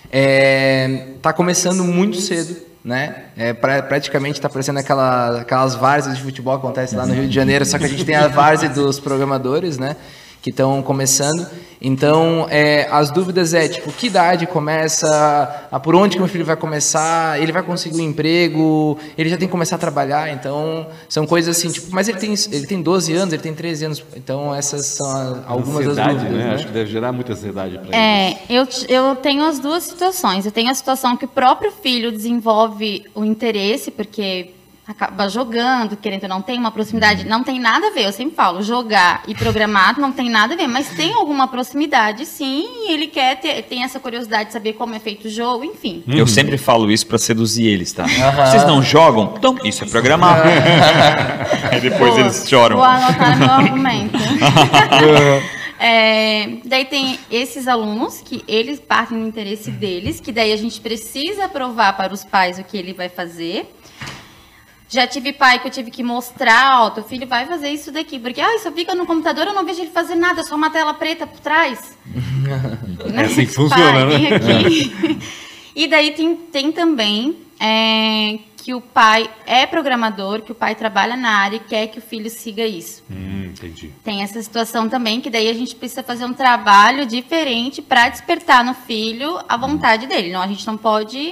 Está é, começando muito cedo né? É, pra, praticamente está parecendo aquela, aquelas várzeas de futebol que acontece lá no Rio de Janeiro, só que a gente tem a várzea dos programadores, né? Que estão começando. Então, é, as dúvidas é, tipo, que idade começa, a, por onde que meu filho vai começar, ele vai conseguir um emprego, ele já tem que começar a trabalhar, então, são coisas assim, tipo, mas ele tem, ele tem 12 anos, ele tem 13 anos, então essas são a, algumas ansiedade, das dúvidas. Né? né? Acho que deve gerar muita ansiedade para é, eles. Eu, eu tenho as duas situações, eu tenho a situação que o próprio filho desenvolve o interesse, porque acaba jogando, querendo ou não, tem uma proximidade, não tem nada a ver, eu sempre falo, jogar e programar não tem nada a ver, mas tem alguma proximidade, sim, e ele quer ter, tem essa curiosidade de saber como é feito o jogo, enfim. Eu sempre falo isso para seduzir eles, tá? Uhum. Vocês não jogam? Então, isso é programar. Aí depois Pô, eles choram. Vou anotar meu argumento. É, daí tem esses alunos que eles partem do interesse deles, que daí a gente precisa provar para os pais o que ele vai fazer. Já tive pai que eu tive que mostrar, ó, teu filho vai fazer isso daqui, porque ah, só fica no computador, eu não vejo ele fazer nada, só uma tela preta por trás. é assim que funciona, pai, né? e daí tem, tem também é, que o pai é programador, que o pai trabalha na área e quer que o filho siga isso. Hum, entendi. Tem essa situação também, que daí a gente precisa fazer um trabalho diferente para despertar no filho a vontade dele. Não, a gente não pode,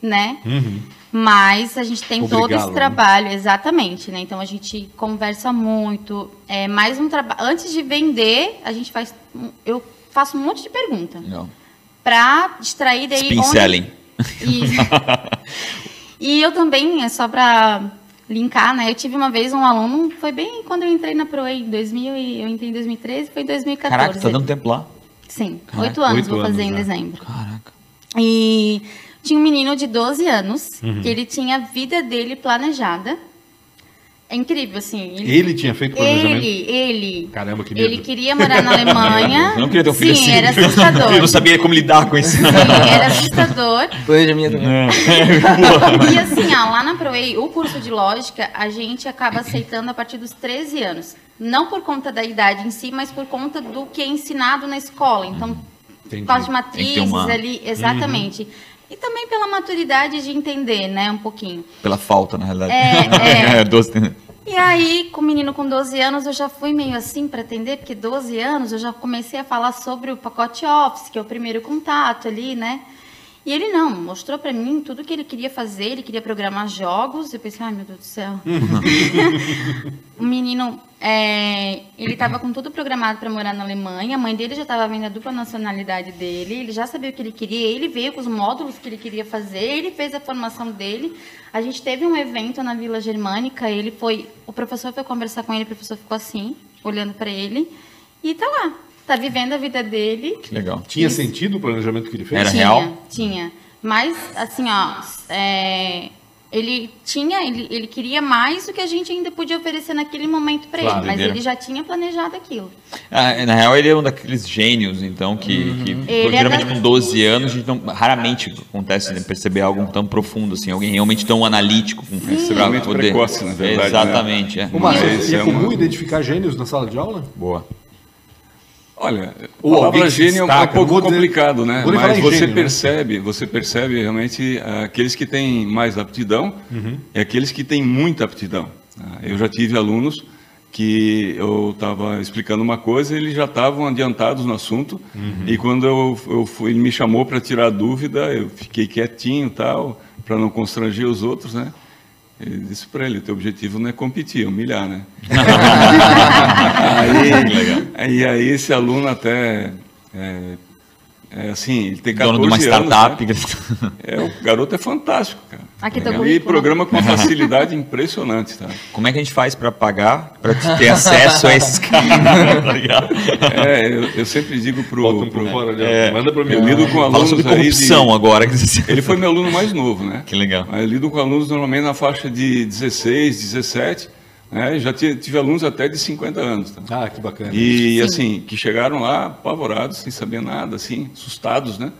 né? Uhum mas a gente tem todo esse né? trabalho, né? exatamente, né? Então a gente conversa muito. É mais um trabalho. Antes de vender, a gente faz. Eu faço um monte de pergunta. Para distrair daí. Spin selling. E... e eu também, é só para linkar, né? Eu tive uma vez um aluno, foi bem quando eu entrei na ProEI, em 2000 e eu entrei em 2013, foi em 2014. Caraca, tá dando tempo lá? Sim, oito anos 8 vou fazer anos, em dezembro. Caraca. E tinha um menino de 12 anos, uhum. que ele tinha a vida dele planejada. É incrível, assim. Ele, ele tinha feito planejamento? Ele, ele. Caramba, que medo. Ele queria morar na Alemanha. Não queria ter um filho Sim, assim. era assustador. Eu não sabia como lidar com isso. Sim, era assustador. Planejamento também. e assim, ó, lá na ProEI, o curso de lógica, a gente acaba aceitando a partir dos 13 anos. Não por conta da idade em si, mas por conta do que é ensinado na escola. Então, Entendi. Por causa de matrizes uma... ali, exatamente. Uhum. E também pela maturidade de entender, né, um pouquinho. Pela falta, na realidade. É, é. é e aí, com o menino com 12 anos, eu já fui meio assim para atender, porque 12 anos eu já comecei a falar sobre o pacote Office, que é o primeiro contato ali, né? E ele não, mostrou para mim tudo que ele queria fazer, ele queria programar jogos. Eu pensei, ai meu Deus do céu. o menino, é, ele estava com tudo programado para morar na Alemanha, a mãe dele já estava vendo a dupla nacionalidade dele, ele já sabia o que ele queria, ele veio com os módulos que ele queria fazer, ele fez a formação dele. A gente teve um evento na Vila Germânica, ele foi, o professor foi conversar com ele, o professor ficou assim, olhando para ele, e tá lá tá vivendo a vida dele. Que legal. Tinha Isso. sentido o planejamento que ele fez? Era tinha, real? Tinha. Mas, assim, ó, é, ele tinha, ele, ele queria mais do que a gente ainda podia oferecer naquele momento para claro, ele, mas ele já tinha planejado aquilo. Ah, na real, ele é um daqueles gênios, então, que, uhum. que é geralmente da... com 12 anos, a gente não, raramente acontece né, perceber algo tão profundo, assim, alguém realmente tão analítico. Com, Extremamente poder... precoce, na verdade. Exatamente. Né? É. Uma, é, é comum identificar gênios na sala de aula? Boa. Olha, o palavra gênio é um pouco complicado, né? Mas você gênio, né? percebe, né? você percebe realmente uh, aqueles que têm mais aptidão uhum. e aqueles que têm muita aptidão. Uh, eu já tive alunos que eu estava explicando uma coisa, eles já estavam adiantados no assunto uhum. e quando eu, eu fui, ele me chamou para tirar dúvida, eu fiquei quietinho tal, para não constranger os outros, né? Ele disse para ele, teu objetivo não é competir, é humilhar, né? aí, e aí esse aluno até é, é assim, ele tem 14 Dono de uma startup. Anos, né? é, o garoto é fantástico, cara. Aqui tá Ele programa com uma facilidade impressionante, tá? Como é que a gente faz para pagar, para ter acesso a esses caras? Tá é, eu, eu, sempre digo pro... Um pro fora, é, manda para mim. Eu lido com alunos sobre corrupção de, agora. Ele foi meu aluno mais novo, né? Que legal. Eu lido com alunos normalmente na faixa de 16, 17 é, já tive, tive, alunos até de 50 anos. Tá? Ah, que bacana. E Sim. assim, que chegaram lá apavorados, sem saber nada, assim, assustados, né?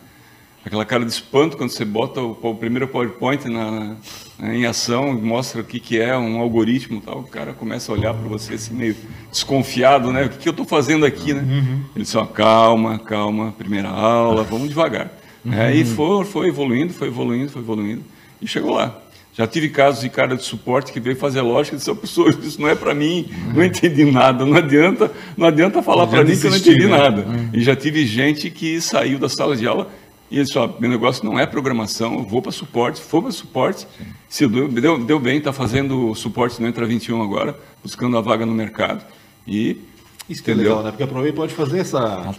Aquela cara de espanto quando você bota o, o primeiro PowerPoint na, na, em ação e mostra o que, que é um algoritmo tal, o cara começa a olhar para você assim, meio desconfiado, né? O que, que eu estou fazendo aqui, né? Uhum. Ele disse, ó, calma, calma, primeira aula, vamos devagar. Uhum. É, e foi, foi evoluindo, foi evoluindo, foi evoluindo, e chegou lá. Já tive casos de cara de suporte que veio fazer lógica e disse, professor, isso não é para mim, não entendi nada, não adianta, não adianta falar para mim que eu não entendi né? nada. Uhum. E já tive gente que saiu da sala de aula e ele disse, ó, meu negócio não é programação, eu vou para suporte, for para suporte, se deu, deu, deu bem, está fazendo suporte no Entra 21 agora, buscando a vaga no mercado. E isso que é legal, né? Porque a pode fazer essa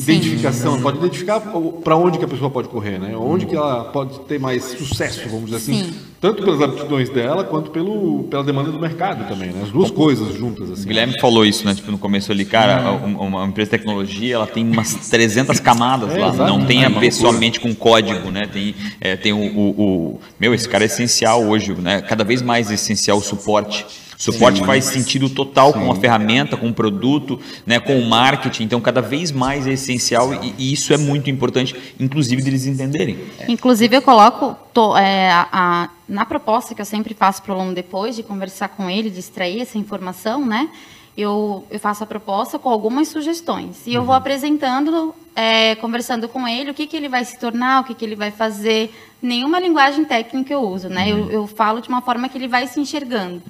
identificação, Sim. pode identificar para onde que a pessoa pode correr, né? Onde que ela pode ter mais sucesso, vamos dizer assim, Sim. tanto pelas aptidões dela quanto pelo, pela demanda do mercado também, né? As duas coisas juntas assim. O Guilherme falou isso, né? Tipo no começo ali, cara, uma, uma empresa de tecnologia, ela tem umas 300 camadas é, lá, não tem a ver somente com código, né? Tem é, tem o, o, o, meu, esse cara é essencial hoje, né? Cada vez mais essencial o suporte Suporte Sim. faz sentido total Sim. com a ferramenta, com o produto, né, com o marketing. Então, cada vez mais é essencial e, e isso é muito importante, inclusive deles entenderem. Inclusive, eu coloco tô, é, a, a, na proposta que eu sempre faço para o aluno depois de conversar com ele, de extrair essa informação, né? Eu, eu, faço a proposta com algumas sugestões. E eu vou uhum. apresentando, é, conversando com ele, o que, que ele vai se tornar, o que, que ele vai fazer. Nenhuma linguagem técnica eu uso, né? Uhum. Eu, eu, falo de uma forma que ele vai se enxergando.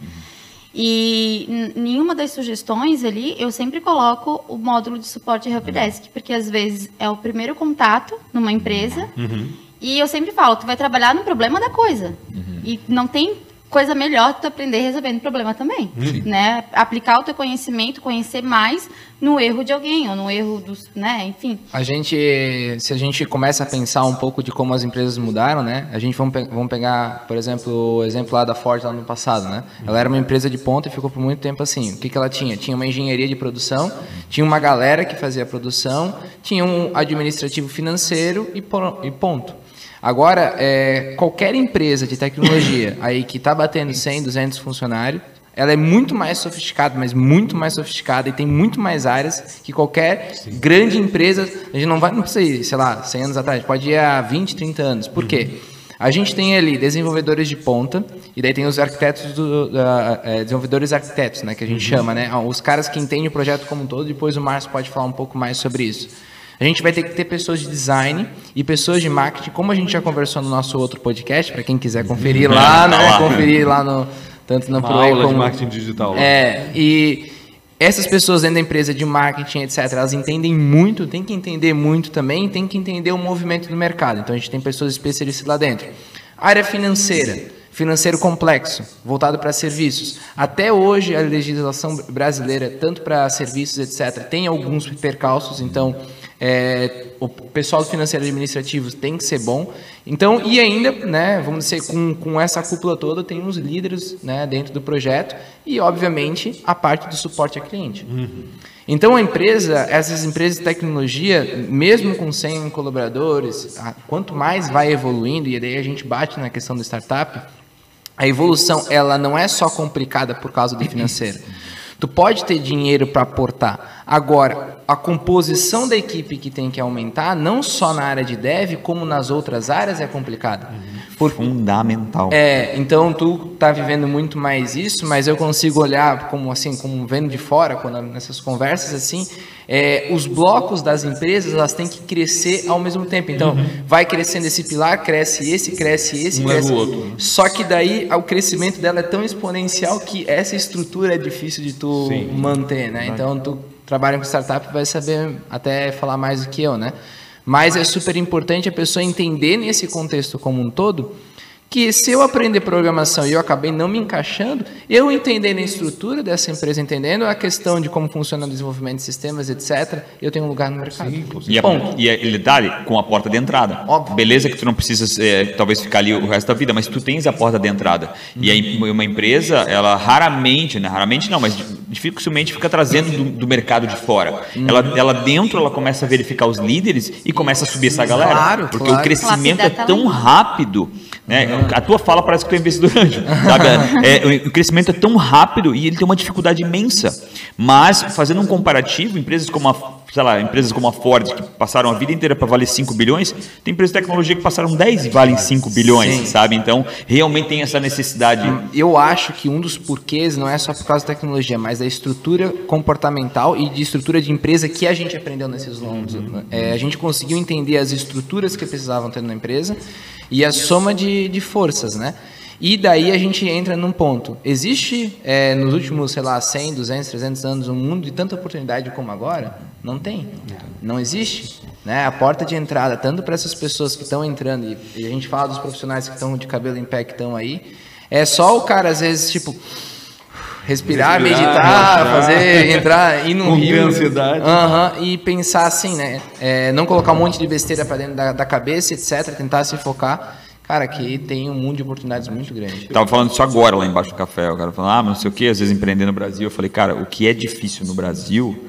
E nenhuma das sugestões ali, eu sempre coloco o módulo de suporte Helpdesk, porque às vezes é o primeiro contato numa empresa. Uhum. E eu sempre falo, tu vai trabalhar no problema da coisa. Uhum. E não tem coisa melhor tu aprender resolvendo problema também, Sim. né? Aplicar o teu conhecimento, conhecer mais no erro de alguém ou no erro dos, né, enfim. A gente, se a gente começa a pensar um pouco de como as empresas mudaram, né? A gente vamos, pe vamos pegar, por exemplo, o exemplo lá da Ford lá no passado, né? Ela era uma empresa de ponta e ficou por muito tempo assim. O que que ela tinha? Tinha uma engenharia de produção, tinha uma galera que fazia a produção, tinha um administrativo financeiro e, e ponto. Agora, é, qualquer empresa de tecnologia aí que está batendo 100, 200 funcionários, ela é muito mais sofisticada, mas muito mais sofisticada e tem muito mais áreas que qualquer Sim. grande empresa. A gente não vai, não precisa ir, sei lá, 100 anos atrás, pode ir há 20, 30 anos. Por quê? A gente tem ali desenvolvedores de ponta, e daí tem os arquitetos, do, uh, desenvolvedores arquitetos, né, que a gente uhum. chama, né? Os caras que entendem o projeto como um todo, depois o Márcio pode falar um pouco mais sobre isso. A gente vai ter que ter pessoas de design e pessoas de marketing, como a gente já conversou no nosso outro podcast, para quem quiser conferir lá, né? Conferir lá no tanto no Uma aula como de marketing digital. Lá. É, e essas pessoas dentro da empresa de marketing, etc., elas entendem muito, tem que entender muito também, tem que entender o movimento do mercado. Então a gente tem pessoas especialistas lá dentro. Área financeira, financeiro complexo, voltado para serviços. Até hoje a legislação brasileira, tanto para serviços, etc., tem alguns percalços, então é, o pessoal do financeiro administrativo tem que ser bom. Então, e ainda, né, vamos dizer, com, com essa cúpula toda, tem uns líderes né, dentro do projeto e, obviamente, a parte do suporte a cliente. Uhum. Então, a empresa, essas empresas de tecnologia, mesmo com 100 colaboradores, quanto mais vai evoluindo, e daí a gente bate na questão do startup, a evolução ela não é só complicada por causa do financeiro. Tu pode ter dinheiro para aportar. Agora, a composição da equipe que tem que aumentar, não só na área de dev, como nas outras áreas, é complicada. Por... Fundamental. É, então tu tá vivendo muito mais isso, mas eu consigo olhar como assim, como vendo de fora, quando nessas conversas assim, é, os blocos das empresas elas têm que crescer ao mesmo tempo. Então, uhum. vai crescendo esse pilar, cresce esse, cresce esse, um cresce. o outro. Só que daí o crescimento dela é tão exponencial que essa estrutura é difícil de tu Sim. manter, né? Então, tu trabalha com startup vai saber até falar mais do que eu, né? Mas é super importante a pessoa entender nesse contexto como um todo que se eu aprender programação e eu acabei não me encaixando, eu entendendo a estrutura dessa empresa, entendendo a questão de como funciona o desenvolvimento de sistemas, etc., eu tenho um lugar no mercado. Sim, e, a, e ele dá com a porta de entrada. Óbvio. Beleza que tu não precisa é, talvez ficar ali o resto da vida, mas tu tens a porta de entrada. E aí uma empresa, ela raramente, né, raramente não, mas dificilmente fica trazendo do, do mercado de fora. Uhum. Ela, ela dentro, ela começa a verificar os líderes e começa a subir essa galera. Claro, porque claro. o crescimento é tão rápido né? A tua fala parece que tu é investidor anjo. Sabe? É, o crescimento é tão rápido e ele tem uma dificuldade imensa. Mas, fazendo um comparativo, empresas como a, sei lá, empresas como a Ford, que passaram a vida inteira para valer 5 bilhões, tem empresas de tecnologia que passaram 10 e valem 5 bilhões, Sim. sabe? Então, realmente tem essa necessidade. Eu acho que um dos porquês não é só por causa da tecnologia, mas da estrutura comportamental e de estrutura de empresa que a gente aprendeu nesses longos. Uhum. É, a gente conseguiu entender as estruturas que precisavam ter na empresa e a soma de, de forças, né? E daí a gente entra num ponto. Existe, é, nos últimos, sei lá, 100, 200, 300 anos, um mundo de tanta oportunidade como agora? Não tem. Não existe. Né? A porta de entrada, tanto para essas pessoas que estão entrando, e, e, a gente fala dos profissionais que estão de cabelo em pé, que estão aí, é só o cara, às vezes, tipo, respirar, respirar meditar, fazer, entrar, ir no rio. ansiedade. Uh -huh, e pensar assim, né? É, não colocar um monte de besteira para dentro da, da cabeça, etc. Tentar se focar. Cara, aqui tem um mundo de oportunidades muito grande. Tava falando isso agora lá embaixo do café. O cara falando, ah, mas não sei o que, às vezes empreender no Brasil. Eu falei, cara, o que é difícil no Brasil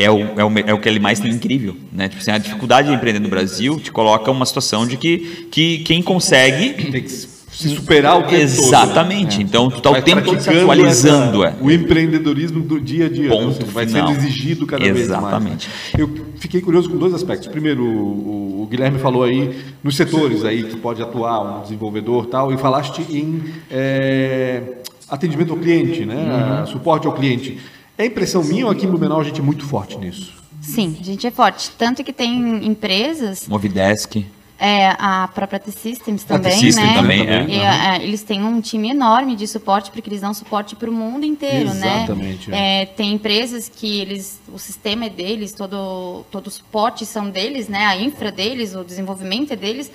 é o, é o, é o que ele mais tem incrível. Né? Tipo assim, a dificuldade de empreender no Brasil te coloca uma situação de que, que quem consegue. Tem que se superar o tempo Exatamente. Todo, né? Então, tu está o tempo todo se atualizando. Essa, é. O empreendedorismo do dia a dia. Né? Ponto vai sendo exigido cada Exatamente. vez mais. Né? Eu fiquei curioso com dois aspectos. Primeiro, o, o, Guilherme falou aí nos setores aí que pode atuar um desenvolvedor tal, e falaste em é, atendimento ao cliente, né? Uhum. Suporte ao cliente. É impressão minha ou aqui em Blumenau a gente é muito forte nisso? Sim, a gente é forte. Tanto que tem empresas... Movidesk. É, a própria T-Systems também, T-System né? também, é. E, é, eles têm um time enorme de suporte, porque eles dão suporte para o mundo inteiro, Exatamente, né? É. tem empresas que eles, o sistema é deles, todo, todo o suporte são deles, né? A infra deles, o desenvolvimento é deles.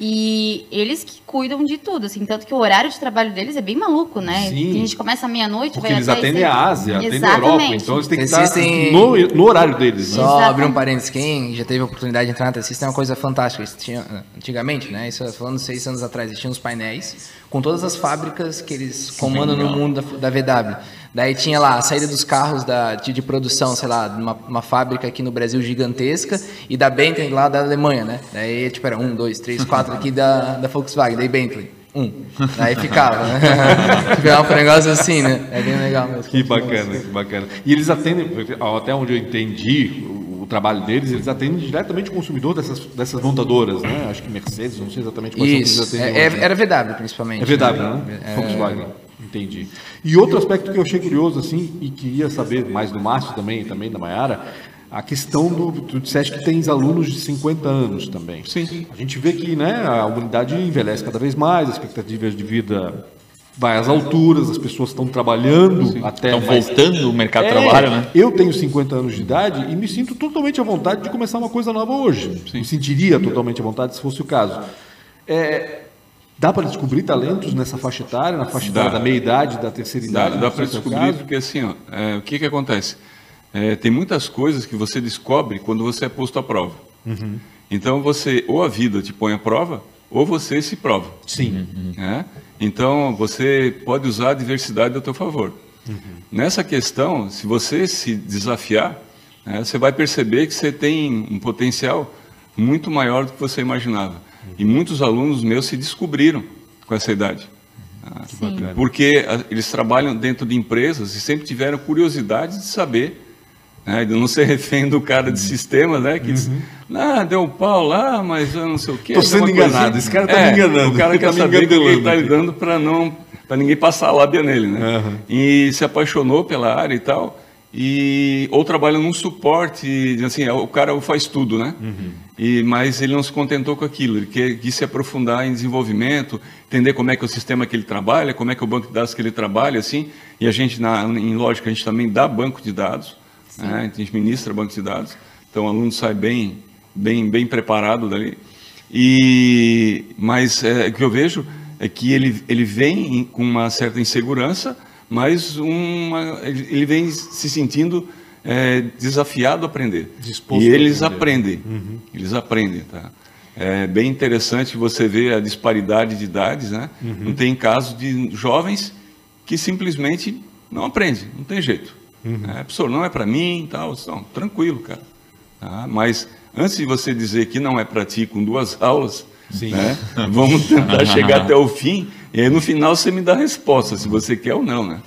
E eles que cuidam de tudo, assim, tanto que o horário de trabalho deles é bem maluco, né? Sim. A gente começa meia-noite, Porque vai eles até atendem a Ásia, atendem a Europa, então eles têm que Existem... estar no, no horário deles. Né? Só abrir um parênteses, quem já teve a oportunidade de entrar na T-System é uma coisa fantástica. Eles tinham, antigamente, né? Isso falando seis anos atrás, eles tinham os painéis com todas as fábricas que eles comandam no mundo da, da VW. Daí tinha lá a saída dos carros da, de, de produção, sei lá, uma, uma fábrica aqui no Brasil gigantesca e da Bentley lá da Alemanha, né? Daí, tipo, era um, dois, três, quatro aqui da, da Volkswagen, daí Bentley. Um. Daí ficava, né? ficava um negócio assim, né? É bem legal mesmo. Que bacana, que bacana. E eles atendem, até onde eu entendi, o, o trabalho deles, eles atendem diretamente o consumidor dessas, dessas montadoras, né? Acho que Mercedes, não sei exatamente quais Isso, são que eles atendem. É, é, era VW, principalmente. É VW, né? É, Volkswagen. Entendi. E outro aspecto que eu achei curioso, assim, e queria saber mais do Márcio também, também da Mayara, a questão do. Tu disseste que tens alunos de 50 anos também. Sim. A gente vê que né, a humanidade envelhece cada vez mais, a expectativa de vida vai às alturas, as pessoas estão trabalhando Sim. até. Estão mais... voltando no mercado é, de trabalho, né? Eu tenho 50 anos de idade e me sinto totalmente à vontade de começar uma coisa nova hoje. Sim. Me sentiria totalmente à vontade se fosse o caso. É, Dá para descobrir talentos nessa faixa etária, na faixa etária da meia-idade, da terceira idade? Dá, dá para descobrir, caso? porque assim, ó, é, o que, que acontece? É, tem muitas coisas que você descobre quando você é posto à prova. Uhum. Então, você, ou a vida te põe à prova, ou você se prova. Sim. Uhum. É? Então, você pode usar a diversidade a seu favor. Uhum. Nessa questão, se você se desafiar, né, você vai perceber que você tem um potencial muito maior do que você imaginava. E muitos alunos meus se descobriram com essa idade. Ah, porque ah, eles trabalham dentro de empresas e sempre tiveram curiosidade de saber, né, de não ser refém do cara de sistema, né, que diz, ah, deu um pau lá, mas eu não sei o quê. Estou sendo enganado, esse cara está é, me enganando. O cara quer tá saber o que ele está lidando para não para ninguém passar a lábia nele, né? Uhum. E se apaixonou pela área e tal e ou trabalha num suporte, assim, é, o cara faz tudo, né? Uhum. E mas ele não se contentou com aquilo, ele quer, quis se aprofundar em desenvolvimento, entender como é que é o sistema que ele trabalha, como é que é o banco de dados que ele trabalha, assim. E a gente na em lógica a gente também dá banco de dados, né? a gente ministra banco de dados, então o aluno sai bem bem bem preparado dali. E mas é, o que eu vejo é que ele ele vem com uma certa insegurança mas uma, ele vem se sentindo é, desafiado a aprender. Disposto e eles aprendem, uhum. eles aprendem, tá? É bem interessante você ver a disparidade de idades, né? Uhum. Não tem casos de jovens que simplesmente não aprendem, não tem jeito. Uhum. É, professor, não é para mim, tal, não, tranquilo, cara. Tá? Mas antes de você dizer que não é para ti com duas aulas, né? vamos tentar chegar até o fim e aí no final você me dá a resposta, se você quer ou não, né?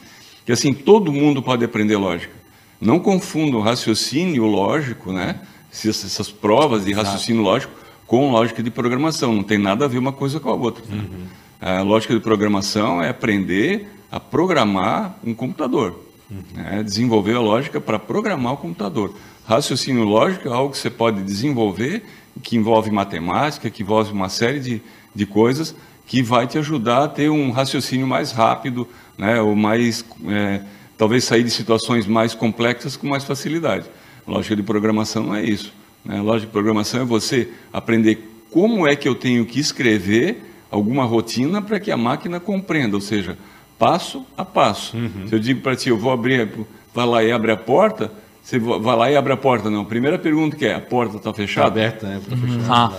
Que assim, todo mundo pode aprender lógica. Não confundam raciocínio lógico, né? Essas provas de raciocínio lógico com lógica de programação. Não tem nada a ver uma coisa com a outra. Uhum. A lógica de programação é aprender a programar um computador. Uhum. Né? Desenvolver a lógica para programar o computador. Raciocínio lógico é algo que você pode desenvolver, que envolve matemática, que envolve uma série de, de coisas que vai te ajudar a ter um raciocínio mais rápido, né, ou mais, é, talvez sair de situações mais complexas com mais facilidade. Lógica de programação não é isso. Né? Lógica de programação é você aprender como é que eu tenho que escrever alguma rotina para que a máquina compreenda, ou seja, passo a passo. Uhum. Se eu digo para ti, eu vou abrir, vai lá e abre a porta, você vai lá e abre a porta, não. Primeira pergunta que é, a porta está fechada? Está aberta, né? Tá fechada. Ah.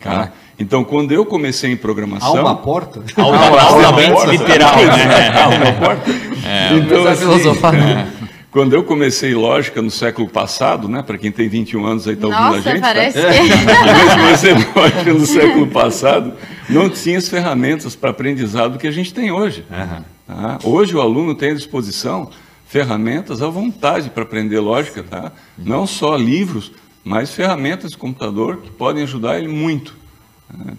Tá? Então, quando eu comecei em programação. Há uma porta? Há uma, porta, literal, né? Há uma porta. É, então, assim, é. Quando eu comecei lógica no século passado, né? Para quem tem 21 anos aí está ouvindo a gente. Tá? Parece tá? que... eu comecei lógica no século passado, não tinha as ferramentas para aprendizado que a gente tem hoje. Uhum. Tá? Hoje o aluno tem à disposição ferramentas à vontade para aprender lógica, tá? Não só livros, mas ferramentas de computador que podem ajudar ele muito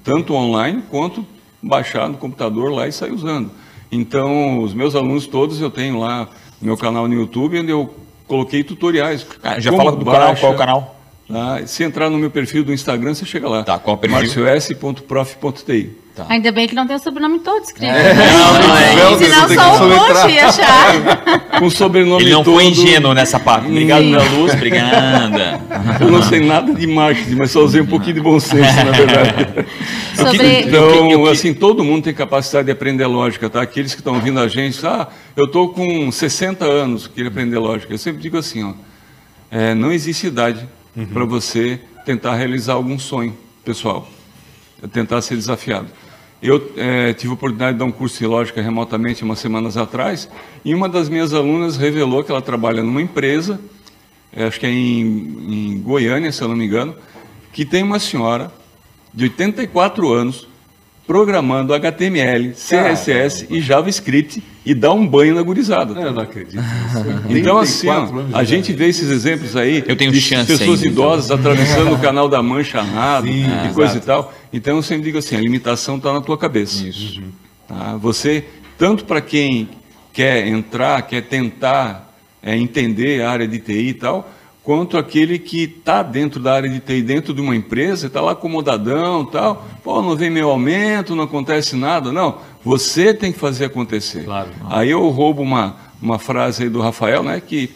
tanto online quanto baixar no computador lá e sair usando. Então, os meus alunos todos eu tenho lá no meu canal no YouTube, onde eu coloquei tutoriais. Ah, já fala do baixa, canal, qual é o canal? Tá? Se entrar no meu perfil do Instagram, você chega lá. Tá, qual é o perfil? marcios.prof.ti. Tá. Ainda bem que não tem o sobrenome todo escrito. É. Não, não é. Senão só o post ia achar. Com o sobrenome Ele não todo... foi ingênuo nessa parte. Obrigado pela luz, obrigada. Eu não sei nada de marketing, mas só usei um pouquinho de bom senso, na verdade. Sobre... Então, assim, todo mundo tem capacidade de aprender lógica, tá? Aqueles que estão ouvindo a gente, ah, eu estou com 60 anos, queria aprender lógica. Eu sempre digo assim, ó, é, não existe idade uhum. para você tentar realizar algum sonho pessoal, é tentar ser desafiado. Eu é, tive a oportunidade de dar um curso de lógica remotamente umas semanas atrás, e uma das minhas alunas revelou que ela trabalha numa empresa, é, acho que é em, em Goiânia, se eu não me engano, que tem uma senhora de 84 anos programando HTML, CSS e JavaScript e dá um banho na gurizada. Eu não acredito. então, assim, ó, a gente vê esses exemplos aí eu tenho de chance pessoas ainda, idosas então. atravessando o canal da Mancha Nado Sim, e coisa exato. e tal. Então, eu sempre digo assim, a limitação está na tua cabeça. Isso. Tá? Você tanto para quem quer entrar, quer tentar é, entender a área de TI e tal, quanto aquele que está dentro da área de TI, dentro de uma empresa, está lá acomodadão tal, pô, não vem meu aumento, não acontece nada. Não, você tem que fazer acontecer. Claro. Aí eu roubo uma, uma frase aí do Rafael, né, que,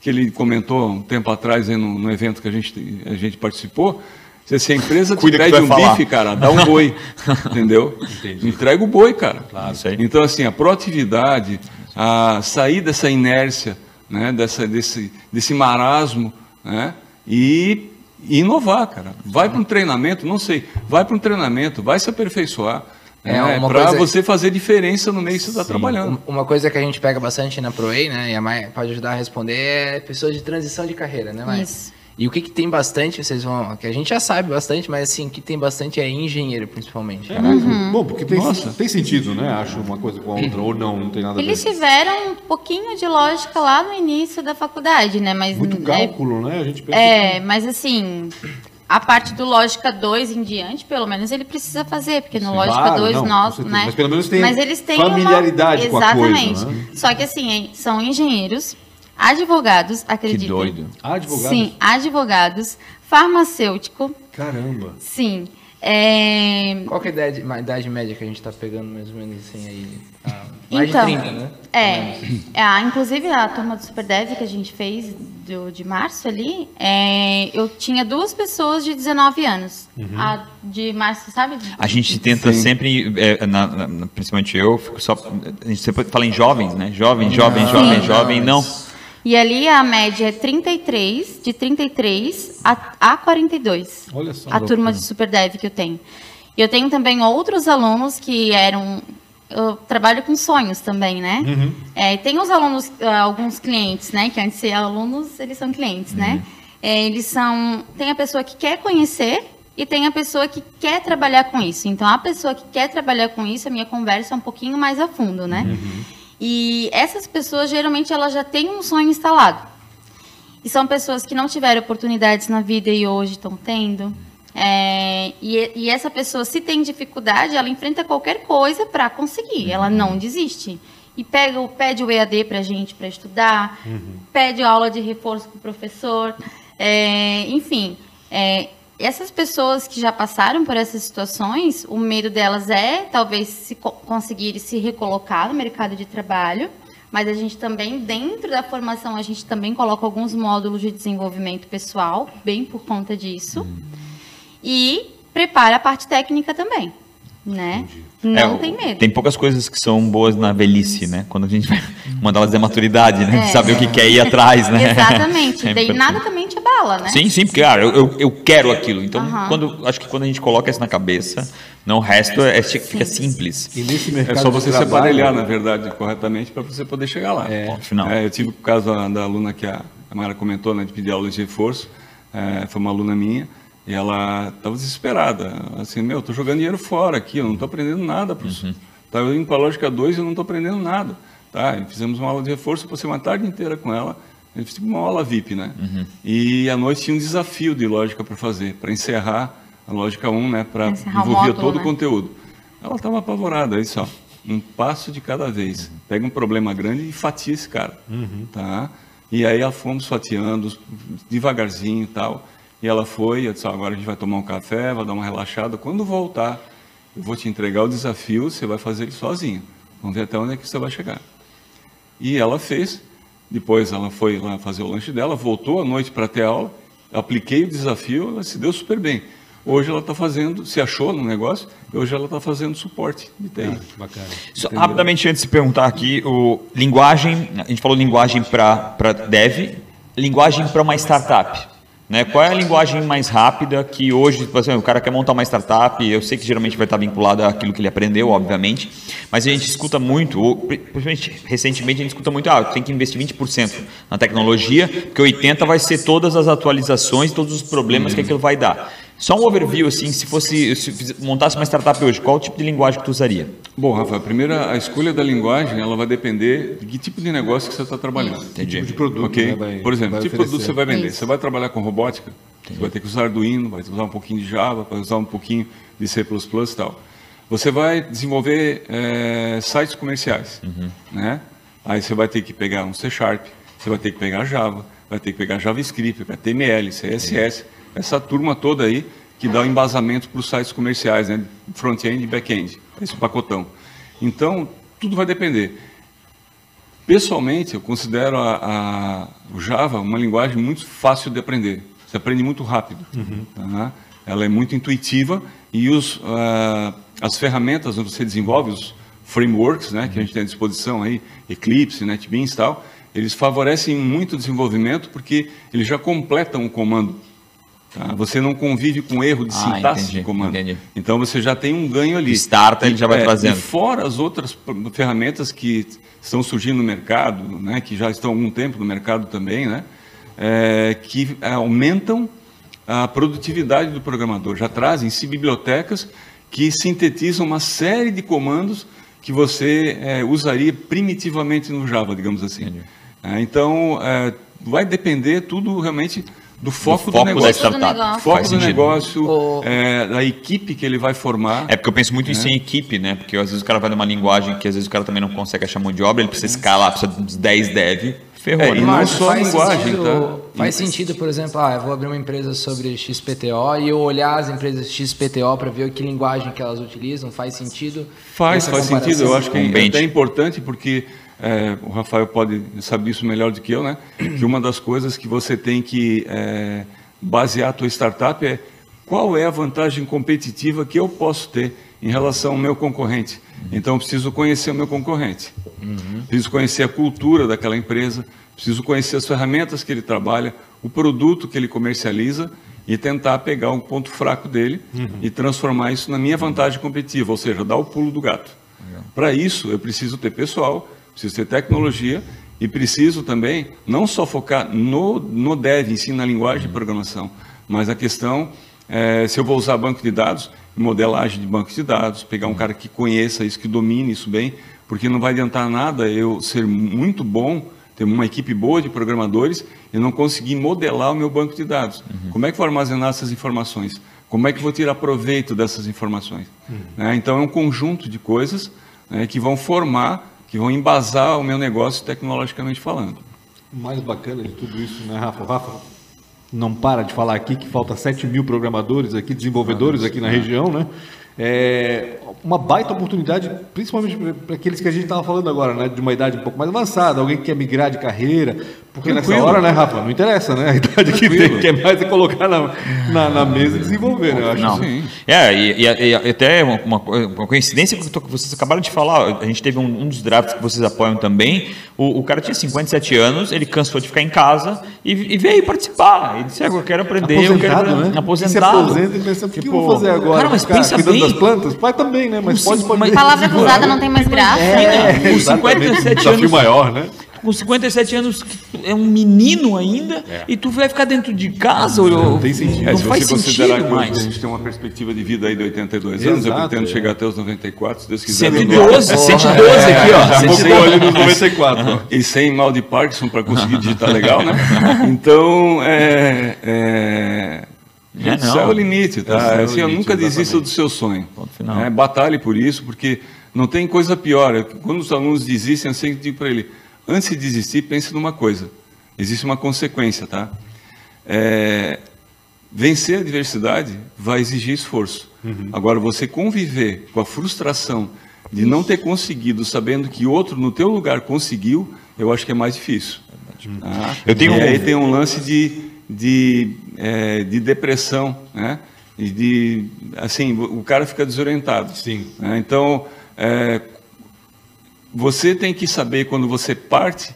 que ele comentou um tempo atrás aí no, no evento que a gente, a gente participou, se a empresa te pede um falar. bife, cara, dá um boi. entendeu? Entendi. Entrega o boi, cara. Claro, então, assim, a proatividade, a sair dessa inércia, né, dessa, desse, desse marasmo, né, e, e inovar, cara. Vai para um treinamento, não sei, vai para um treinamento, vai se aperfeiçoar. É, é para coisa... você fazer diferença no meio que você está trabalhando. Uma coisa que a gente pega bastante na ProWay, né, e a Maia pode ajudar a responder, é pessoas de transição de carreira, né, Maia? Isso. E o que, que tem bastante, vocês vão. Que a gente já sabe bastante, mas assim, o que tem bastante é engenheiro, principalmente. É, uhum. Bom, porque tem, Nossa. tem sentido, né? Acho uma coisa com a outra, ou não, não tem nada Eles a ver. Eles tiveram um pouquinho de lógica lá no início da faculdade, né? Mas, Muito cálculo, é, né? A gente pensa É, que... mas assim. A parte do Lógica 2 em diante, pelo menos ele precisa fazer, porque no Sim, Lógica claro, 2 não, nós, né? Mas pelo menos tem mas eles têm familiaridade uma... com a coisa. Exatamente. Né? Só que assim, são engenheiros Advogados, acredito. Que doido. Advogados? Sim, advogados. Farmacêutico. Caramba. Sim. É... Qual que é a idade, a idade média que a gente está pegando mais ou menos assim aí? Ah, mais então, de 30, né? É, é, inclusive a turma do Superdev que a gente fez do, de março ali, é, eu tinha duas pessoas de 19 anos. Uhum. A de março, sabe? A gente tenta Sim. sempre, é, na, na, principalmente eu, fico só, a gente sempre fala em jovens, né? Jovem, jovem, jovem, jovem, não. E ali a média é 33, de 33 a, a 42. Olha só. A turma de Super Dev que eu tenho. E eu tenho também outros alunos que eram. Eu trabalho com sonhos também, né? Uhum. É, tem os alunos, ah, alguns clientes, né? Que antes de ser alunos, eles são clientes, né? uhum. né? É, eles são. Tem a pessoa que quer conhecer e tem a pessoa que quer trabalhar com isso. Então, a pessoa que quer trabalhar com isso, a minha conversa é um pouquinho mais a fundo, né? Uhum. E essas pessoas, geralmente, elas já têm um sonho instalado. E são pessoas que não tiveram oportunidades na vida e hoje estão tendo. É, e, e, essa pessoa, se tem dificuldade, ela enfrenta qualquer coisa para conseguir. Ela não desiste. E pega, pede o EAD para a gente para estudar, uhum. pede aula de reforço para o professor. É, enfim, é, essas pessoas que já passaram por essas situações, o medo delas é talvez se conseguir se recolocar no mercado de trabalho, mas a gente também, dentro da formação, a gente também coloca alguns módulos de desenvolvimento pessoal, bem por conta disso, hum. e prepara a parte técnica também, né? Entendi. Não é, tem medo. Tem poucas coisas que são boas na velhice, né? Quando a gente vai mandar elas dizer maturidade, né? É. Saber o que quer ir atrás, né? Exatamente. É Daí nada também te abala, né? Sim, sim, porque cara, eu, eu, eu quero aquilo. Então, quando, acho que quando a gente coloca isso na cabeça, não o resto é, fica simples. E nesse mercado é só você se aparelhar, na verdade, corretamente, para você poder chegar lá. É. Final. É, eu tive o caso da aluna que a Mara comentou, né, de pedir aula de reforço. É, foi uma aluna minha. E ela estava desesperada. Assim, meu, estou jogando dinheiro fora aqui, eu não estou aprendendo nada, professor. Uhum. Estava indo para a lógica 2 e eu não estou aprendendo nada. Tá? E fizemos uma aula de reforço, passei uma tarde inteira com ela. A gente fez uma aula VIP, né? Uhum. E à noite tinha um desafio de lógica para fazer, para encerrar a lógica 1, né? Para envolver todo né? o conteúdo. Ela estava apavorada, aí só. Um passo de cada vez. Uhum. Pega um problema grande e fatia esse cara. Uhum. Tá? E aí fomos fatiando devagarzinho e tal. E ela foi, eu disse, agora a gente vai tomar um café, vai dar uma relaxada. Quando voltar, eu vou te entregar o desafio, você vai fazer ele sozinho. Vamos ver até onde é que você vai chegar. E ela fez. Depois ela foi lá fazer o lanche dela, voltou à noite para ter aula, apliquei o desafio, ela se deu super bem. Hoje ela está fazendo, se achou no negócio, hoje ela está fazendo suporte de TI. Ah, bacana. Só, rapidamente, antes de perguntar aqui, o, linguagem, a gente falou linguagem para dev, linguagem para uma startup. Né? Qual é a linguagem mais rápida que hoje, por exemplo, o cara quer montar uma startup, eu sei que geralmente vai estar vinculado àquilo que ele aprendeu, obviamente, mas a gente escuta muito, principalmente recentemente a gente escuta muito, ah, tem que investir 20% na tecnologia, porque 80% vai ser todas as atualizações, todos os problemas que aquilo vai dar. Só um overview, assim, se fosse se montasse uma startup hoje, qual tipo de linguagem que tu usaria? Bom, Rafa, primeiro a escolha da linguagem, ela vai depender de que tipo de negócio que você está trabalhando. Entendi. Tipo de produto, ok? Né, vai, Por exemplo, vai tipo de produto você vai vender. Isso. Você vai trabalhar com robótica, Entendi. você vai ter que usar Arduino, vai usar um pouquinho de Java, vai usar um pouquinho de C++ e tal. Você vai desenvolver é, sites comerciais, uhum. né? Aí você vai ter que pegar um C Sharp, você vai ter que pegar Java, vai ter que pegar JavaScript, HTML, CSS, essa turma toda aí que dá o embasamento para os sites comerciais, né? front-end e back-end, esse pacotão. Então, tudo vai depender. Pessoalmente, eu considero a, a, o Java uma linguagem muito fácil de aprender. Você aprende muito rápido. Uhum. Tá? Ela é muito intuitiva e os, uh, as ferramentas onde você desenvolve, os frameworks né, que a gente tem à disposição, aí, Eclipse, NetBeans e tal, eles favorecem muito o desenvolvimento porque eles já completam o comando. Tá? Você não convive com erro de ah, sintaxe entendi, de comando. Entendi. Então você já tem um ganho ali. Starta, ele já vai é, fazendo. E fora as outras ferramentas que estão surgindo no mercado, né, que já estão há algum tempo no mercado também, né, é, que aumentam a produtividade do programador. Já trazem se bibliotecas que sintetizam uma série de comandos que você é, usaria primitivamente no Java, digamos assim. É, então, é, vai depender tudo realmente do foco do, foco do negócio. Da startup. Foco Faz do sentido. negócio, o... é, da equipe que ele vai formar. É porque eu penso muito é. isso em equipe, né? Porque às vezes o cara vai numa linguagem que às vezes o cara também não consegue achar mão de obra, ele precisa escalar, precisa de uns 10 dev, ferrou. É, e não só a linguagem, sentido, tá? Faz sentido, por exemplo, ah, eu vou abrir uma empresa sobre XPTO e eu olhar as empresas XPTO para ver que linguagem que elas utilizam, faz sentido? Faz, faz sentido. Eu acho que é até importante porque é, o Rafael pode saber isso melhor do que eu, né? Que uma das coisas que você tem que é, basear a tua startup é qual é a vantagem competitiva que eu posso ter em relação ao meu concorrente. Então, eu preciso conhecer o meu concorrente. Uhum. Preciso conhecer a cultura daquela empresa, preciso conhecer as ferramentas que ele trabalha, o produto que ele comercializa e tentar pegar um ponto fraco dele uhum. e transformar isso na minha vantagem competitiva, ou seja, dar o pulo do gato. Para isso, eu preciso ter pessoal, preciso ter tecnologia e preciso também não só focar no, no dev em si, na linguagem de programação, mas a questão, é, se eu vou usar banco de dados, modelagem de banco de dados, pegar um cara que conheça isso, que domine isso bem, porque não vai adiantar nada eu ser muito bom, ter uma equipe boa de programadores e não conseguir modelar o meu banco de dados. Uhum. Como é que vou armazenar essas informações? Como é que vou tirar proveito dessas informações? Uhum. É, então é um conjunto de coisas né, que vão formar que vão embasar o meu negócio tecnologicamente falando. O mais bacana de tudo isso, né, Rafa? Rafa não para de falar aqui que falta 7 mil programadores aqui, desenvolvedores aqui na região, né? É uma baita oportunidade, principalmente para aqueles que a gente estava falando agora, né? De uma idade um pouco mais avançada, alguém que quer migrar de carreira. Porque Tranquilo. nessa hora, né, Rafa? Não interessa, né? A idade Tranquilo. que tem, quer mais é colocar na, na, na, mesa e desenvolver, né? Eu acho Não. Sim. É, e, e, e até uma, uma, coincidência que vocês acabaram de falar, a gente teve um, um dos drafts que vocês apoiam também. O, o, cara tinha 57 anos, ele cansou de ficar em casa e, e veio participar. Ele disse: ah, Eu quero aprender, aposentado, eu quero né? aposentado. Se aposenta e pensa, o que, tipo, eu vou fazer agora? Cara, mas pensa bem. das plantas? Pai também, né? Mas pode, pode. Mas, palavra cruzada não tem mais graça. É, né? Com 57 anos. Desafio maior, né? Com 57 anos, é um menino ainda, é. e tu vai ficar dentro de casa? Não, não tem sentido. Não é, se faz você considerar que mais. a gente tem uma perspectiva de vida aí de 82 Exato, anos, eu pretendo é. chegar até os 94, se Deus quiser. 112, 112 aqui, ó. Já vou ali nos 94. Uhum. E sem mal de Parkinson para conseguir digitar legal, né? Então, é... é... É, não. é o limite, tá? É assim, eu nunca desisto do seu sonho. É, batalhe por isso, porque não tem coisa pior. Quando os alunos desistem, eu sempre digo para ele: antes de desistir, pense numa coisa. Existe uma consequência, tá? É, vencer a adversidade vai exigir esforço. Uhum. Agora, você conviver com a frustração de não ter conseguido, sabendo que outro no teu lugar conseguiu, eu acho que é mais difícil. Tá? Eu tenho... E aí tem um lance de, de, é, de depressão, né? E de, assim, o cara fica desorientado. Sim. Né? Então, é, você tem que saber quando você parte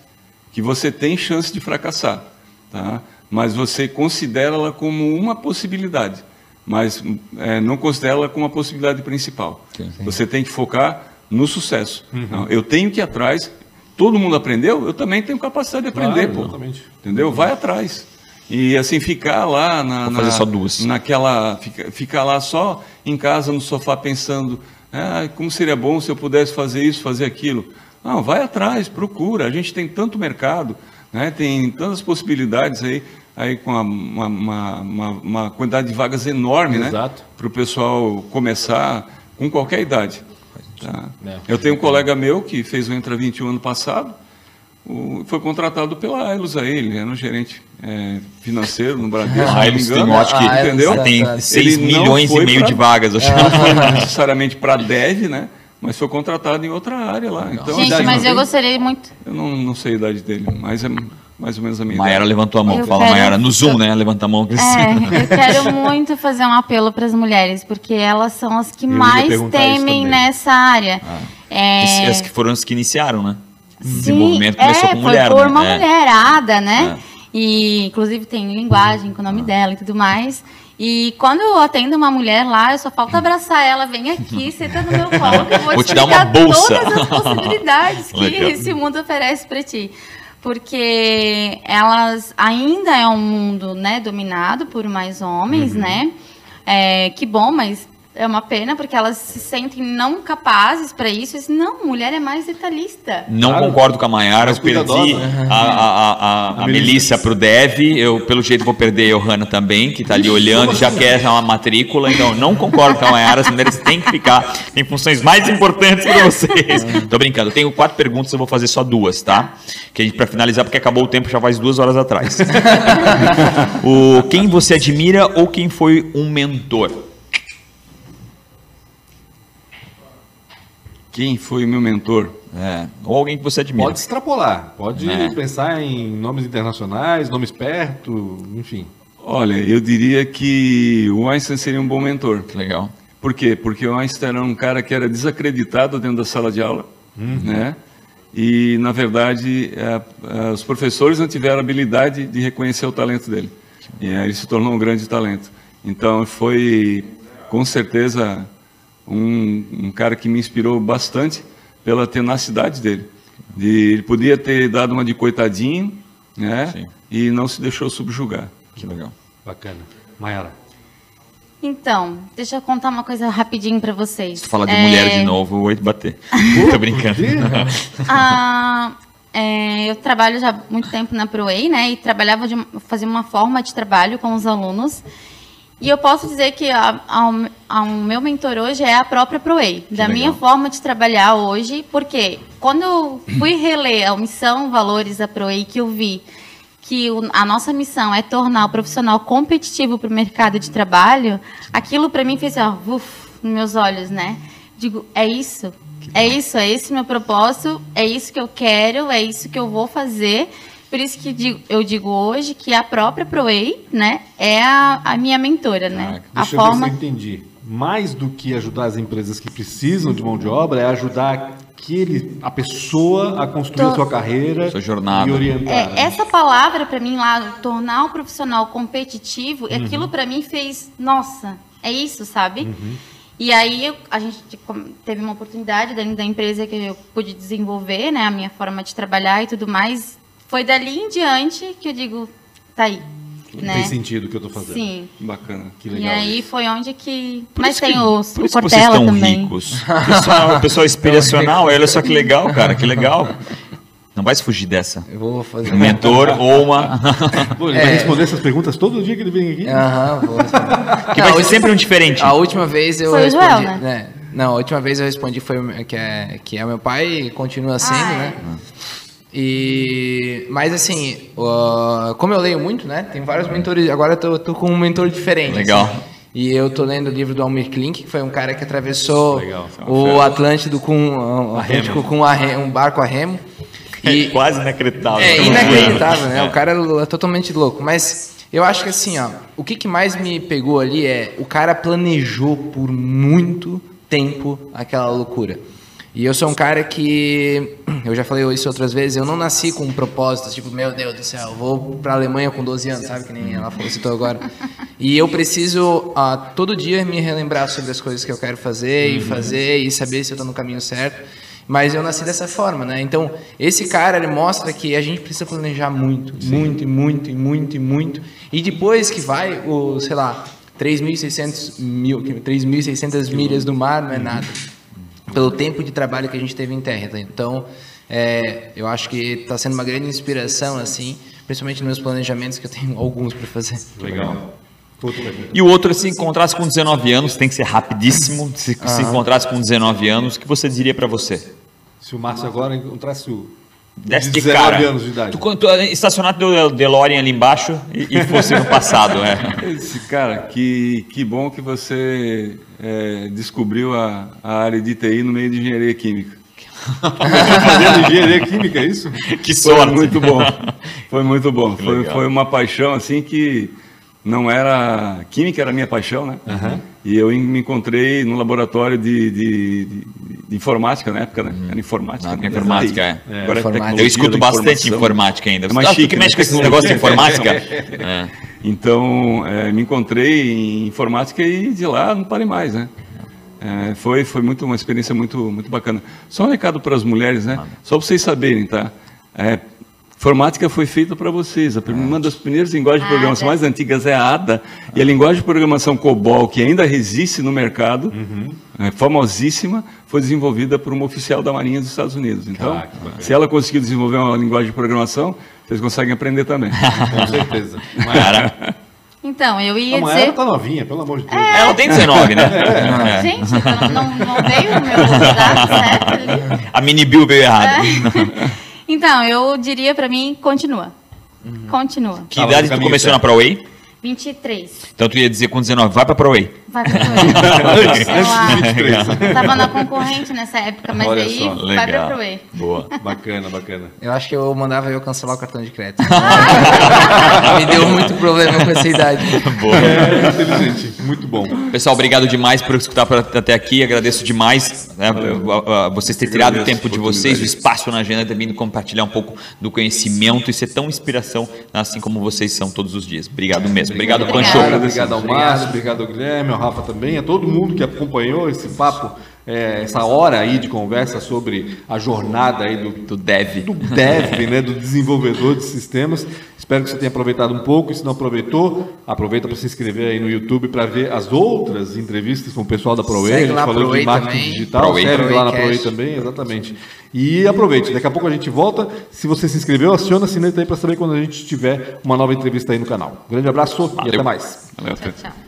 que você tem chance de fracassar, tá? Mas você considera ela como uma possibilidade, mas é, não considera ela como uma possibilidade principal. Sim, sim. Você tem que focar no sucesso. Uhum. eu tenho que ir atrás. Todo mundo aprendeu, eu também tenho capacidade de aprender, claro, pô. Entendeu? Vai atrás. E assim, ficar lá na, na, só duas. naquela. Fica, ficar lá só em casa, no sofá, pensando, ah, como seria bom se eu pudesse fazer isso, fazer aquilo. Não, vai atrás, procura. A gente tem tanto mercado, né? tem tantas possibilidades aí, aí com uma, uma, uma, uma quantidade de vagas enorme né? para o pessoal começar. com qualquer idade. Tá? É. Eu tenho um colega meu que fez o Entra 21 ano passado, o, foi contratado pela Ailos a ele, era um gerente é, financeiro no Bradesco. A Ailos tem, acho que, ah, entendeu? tem 6 milhões e meio pra, de vagas. Acho. Não foi necessariamente para dev, né? Mas foi contratado em outra área lá. Então, Gente, mas eu gostaria muito. Eu não, não sei a idade dele, mas é mais ou menos a minha Mayara levantou a mão. Eu Fala, quero... Mayara, no Zoom, né? Levanta a mão. É, eu quero muito fazer um apelo para as mulheres, porque elas são as que eu mais temem nessa área. Ah. É... As que foram as que iniciaram, né? Sim, desenvolvimento começou é, com mulher, foi por né? uma é. mulherada, né? É. E, inclusive, tem linguagem com o nome ah. dela e tudo mais. E quando eu atendo uma mulher lá, eu só falta abraçar ela, vem aqui, senta no meu colo, que eu vou, vou te, te dar uma bolsa. todas as possibilidades que esse mundo oferece para ti porque elas ainda é um mundo né, dominado por mais homens, uhum. né? É, que bom, mas é uma pena porque elas se sentem não capazes para isso. Dizem, não, mulher é mais detalhista. Não claro. concordo com a Mayara, eu perdi a, a, a, a, Melissa para o Dev, eu pelo jeito vou perder a Johanna também, que está ali olhando, já quer uma matrícula, então não concordo com a Mayara, as mulheres têm que ficar em funções mais importantes para vocês. Tô brincando, eu tenho quatro perguntas, eu vou fazer só duas, tá? Que a gente para finalizar, porque acabou o tempo já faz duas horas atrás. o, quem você admira ou quem foi um mentor? Quem foi o meu mentor? É, ou alguém que você admira. Pode extrapolar, pode é. pensar em nomes internacionais, nomes perto, enfim. Olha, eu diria que o Einstein seria um bom mentor. Legal. Por quê? Porque o Einstein era um cara que era desacreditado dentro da sala de aula, uhum. né? E, na verdade, é, é, os professores não tiveram habilidade de reconhecer o talento dele. E aí ele se tornou um grande talento. Então, foi, com certeza, um, um cara que me inspirou bastante pela tenacidade dele. De, ele podia ter dado uma de coitadinho, né? Sim. E não se deixou subjugar. Que legal. Bacana. Mayara. Então, deixa eu contar uma coisa rapidinho para vocês. Se falar de é... mulher de novo, eu vou te bater. Tô brincando. ah, é, eu trabalho já há muito tempo na ProWay, né? E trabalhava de fazia uma forma de trabalho com os alunos. E eu posso dizer que a, a, a, o meu mentor hoje é a própria ProWay, da legal. minha forma de trabalhar hoje, porque quando eu fui reler a missão Valores da ProWay, que eu vi que o, a nossa missão é tornar o profissional competitivo para o mercado de trabalho, aquilo para mim fez assim, ó, uf, nos meus olhos, né? Digo, é isso, é isso, é esse meu propósito, é isso que eu quero, é isso que eu vou fazer. Por isso que digo, eu digo hoje que a própria ProWay, né, é a, a minha mentora, né? Ah, deixa a eu forma... ver se eu entendi. Mais do que ajudar as empresas que precisam de mão de obra, é ajudar aquele, a pessoa a construir Tô... a sua carreira sua jornada. e orientar. É, né? Essa palavra, para mim, lá, tornar o profissional competitivo, uhum. aquilo para mim fez, nossa, é isso, sabe? Uhum. E aí a gente teve uma oportunidade dentro da empresa que eu pude desenvolver, né, a minha forma de trabalhar e tudo mais foi dali em diante que eu digo, tá aí. Né? Tem sentido o que eu tô fazendo. Sim. Bacana, que legal. E aí foi onde que. Por Mas tem que, os, por o Portela vocês estão também. ricos. O pessoal, o pessoal inspiracional, olha só que legal, cara, que legal. Não vai se fugir dessa. Eu vou fazer. Um mentor ou uma. Pô, ele é. vai responder essas perguntas todo dia que ele vem aqui? Aham, vou responder. Que vai ser sempre um diferente. A última vez eu foi respondi. O Joel, né? né? Não, a última vez eu respondi foi que é, que é meu pai e continua sendo, ah, né? É. E, mas assim, uh, como eu leio muito, né? Tem vários mentores. Agora eu tô, tô com um mentor diferente. Legal. Assim, e eu tô lendo o livro do Almir Klink, que foi um cara que atravessou Legal, o Atlântico com, um, Atlântico com um barco a remo. É e, é quase inacreditável. É inacreditável, né? O cara é totalmente louco. Mas eu acho que assim, ó, o que, que mais me pegou ali é o cara planejou por muito tempo aquela loucura. E eu sou um cara que, eu já falei isso outras vezes, eu não nasci com um propósito, tipo, meu Deus do céu, vou para a Alemanha com 12 anos, sabe? Que nem ela falou, citou agora. E eu preciso uh, todo dia me relembrar sobre as coisas que eu quero fazer e uhum. fazer e saber se eu estou no caminho certo. Mas eu nasci dessa forma, né? Então, esse cara, ele mostra que a gente precisa planejar muito, Sim. muito, muito, muito, muito. E depois que vai, o, sei lá, 3.600 mil, 3.600 milhas do mar não é nada pelo tempo de trabalho que a gente teve em terra. Tá? Então, é, eu acho que está sendo uma grande inspiração, assim, principalmente nos meus planejamentos, que eu tenho alguns para fazer. Legal. E o outro, se encontrasse com 19 anos, tem que ser rapidíssimo. Se, se encontrasse com 19 anos, o que você diria para você? Se o Márcio agora encontrasse o Desce de cara. anos de idade. Tu, tu estacionasse do DeLorean ali embaixo e, e fosse no passado, é. Esse cara, que, que bom que você é, descobriu a, a área de TI no meio de engenharia química. Fazendo engenharia química, é isso? Que sorte. Foi muito bom. Foi muito bom. Foi, foi uma paixão assim que não era química era minha paixão, né? Uhum. E eu me encontrei no laboratório de, de, de, de informática na época, né? Uhum. Era informática. Não, né? informática, é. é. Agora é informática. Eu escuto bastante informática ainda. É mais chique, que mexe com esse negócio de informática? é. Então, é, me encontrei em informática e de lá não parei mais, né? É, foi foi muito uma experiência muito muito bacana. Só um recado para as mulheres, né? Só para vocês saberem, tá? É, Informática foi feita para vocês. Uma das primeiras linguagens de programação mais antigas é a ADA. E a linguagem de programação COBOL, que ainda resiste no mercado, uhum. é famosíssima, foi desenvolvida por uma oficial da Marinha dos Estados Unidos. Então, ah, se ela conseguiu desenvolver uma linguagem de programação, vocês conseguem aprender também. Com certeza. Cara. Então, eu ia a dizer... Ela tá novinha, pelo amor de Deus. É, ela tem 19, né? É. É. Gente, então não, não veio o meu dado certo ali. A mini Bill veio errado. Então, eu diria para mim, continua. Uhum. Continua. Que idade tu começou na ProWay? 23. Então tu ia dizer com 19, vai pra ProWay. Vai pra ProWay. eu tava na concorrente nessa época, mas Olha aí só. vai Legal. pra ProWay. Boa, bacana, bacana. Eu acho que eu mandava eu cancelar o cartão de crédito. Me deu muito problema com essa idade. Boa. É, inteligente, muito bom. Pessoal, obrigado demais por escutar até aqui, agradeço demais né, vocês terem tirado o tempo de vocês, o espaço na agenda, também compartilhar um pouco do conhecimento e ser tão inspiração, assim como vocês são todos os dias. Obrigado mesmo. Obrigado, Pancho. Obrigado ao Márcio, obrigado ao Guilherme, ao Rafa também, a todo mundo que acompanhou esse papo é, essa hora aí de conversa sobre a jornada aí do, do dev, do dev, né, do desenvolvedor de sistemas. Espero que você tenha aproveitado um pouco. E se não aproveitou, aproveita para se inscrever aí no YouTube para ver as outras entrevistas com o pessoal da ProWay. A gente falou de marketing também. digital, ProWay, segue lá na ProWay também, exatamente. E aproveite, daqui a pouco a gente volta. Se você se inscreveu, aciona a sineta aí para saber quando a gente tiver uma nova entrevista aí no canal. Um grande abraço Valeu. e até mais. Valeu, tchau, tchau.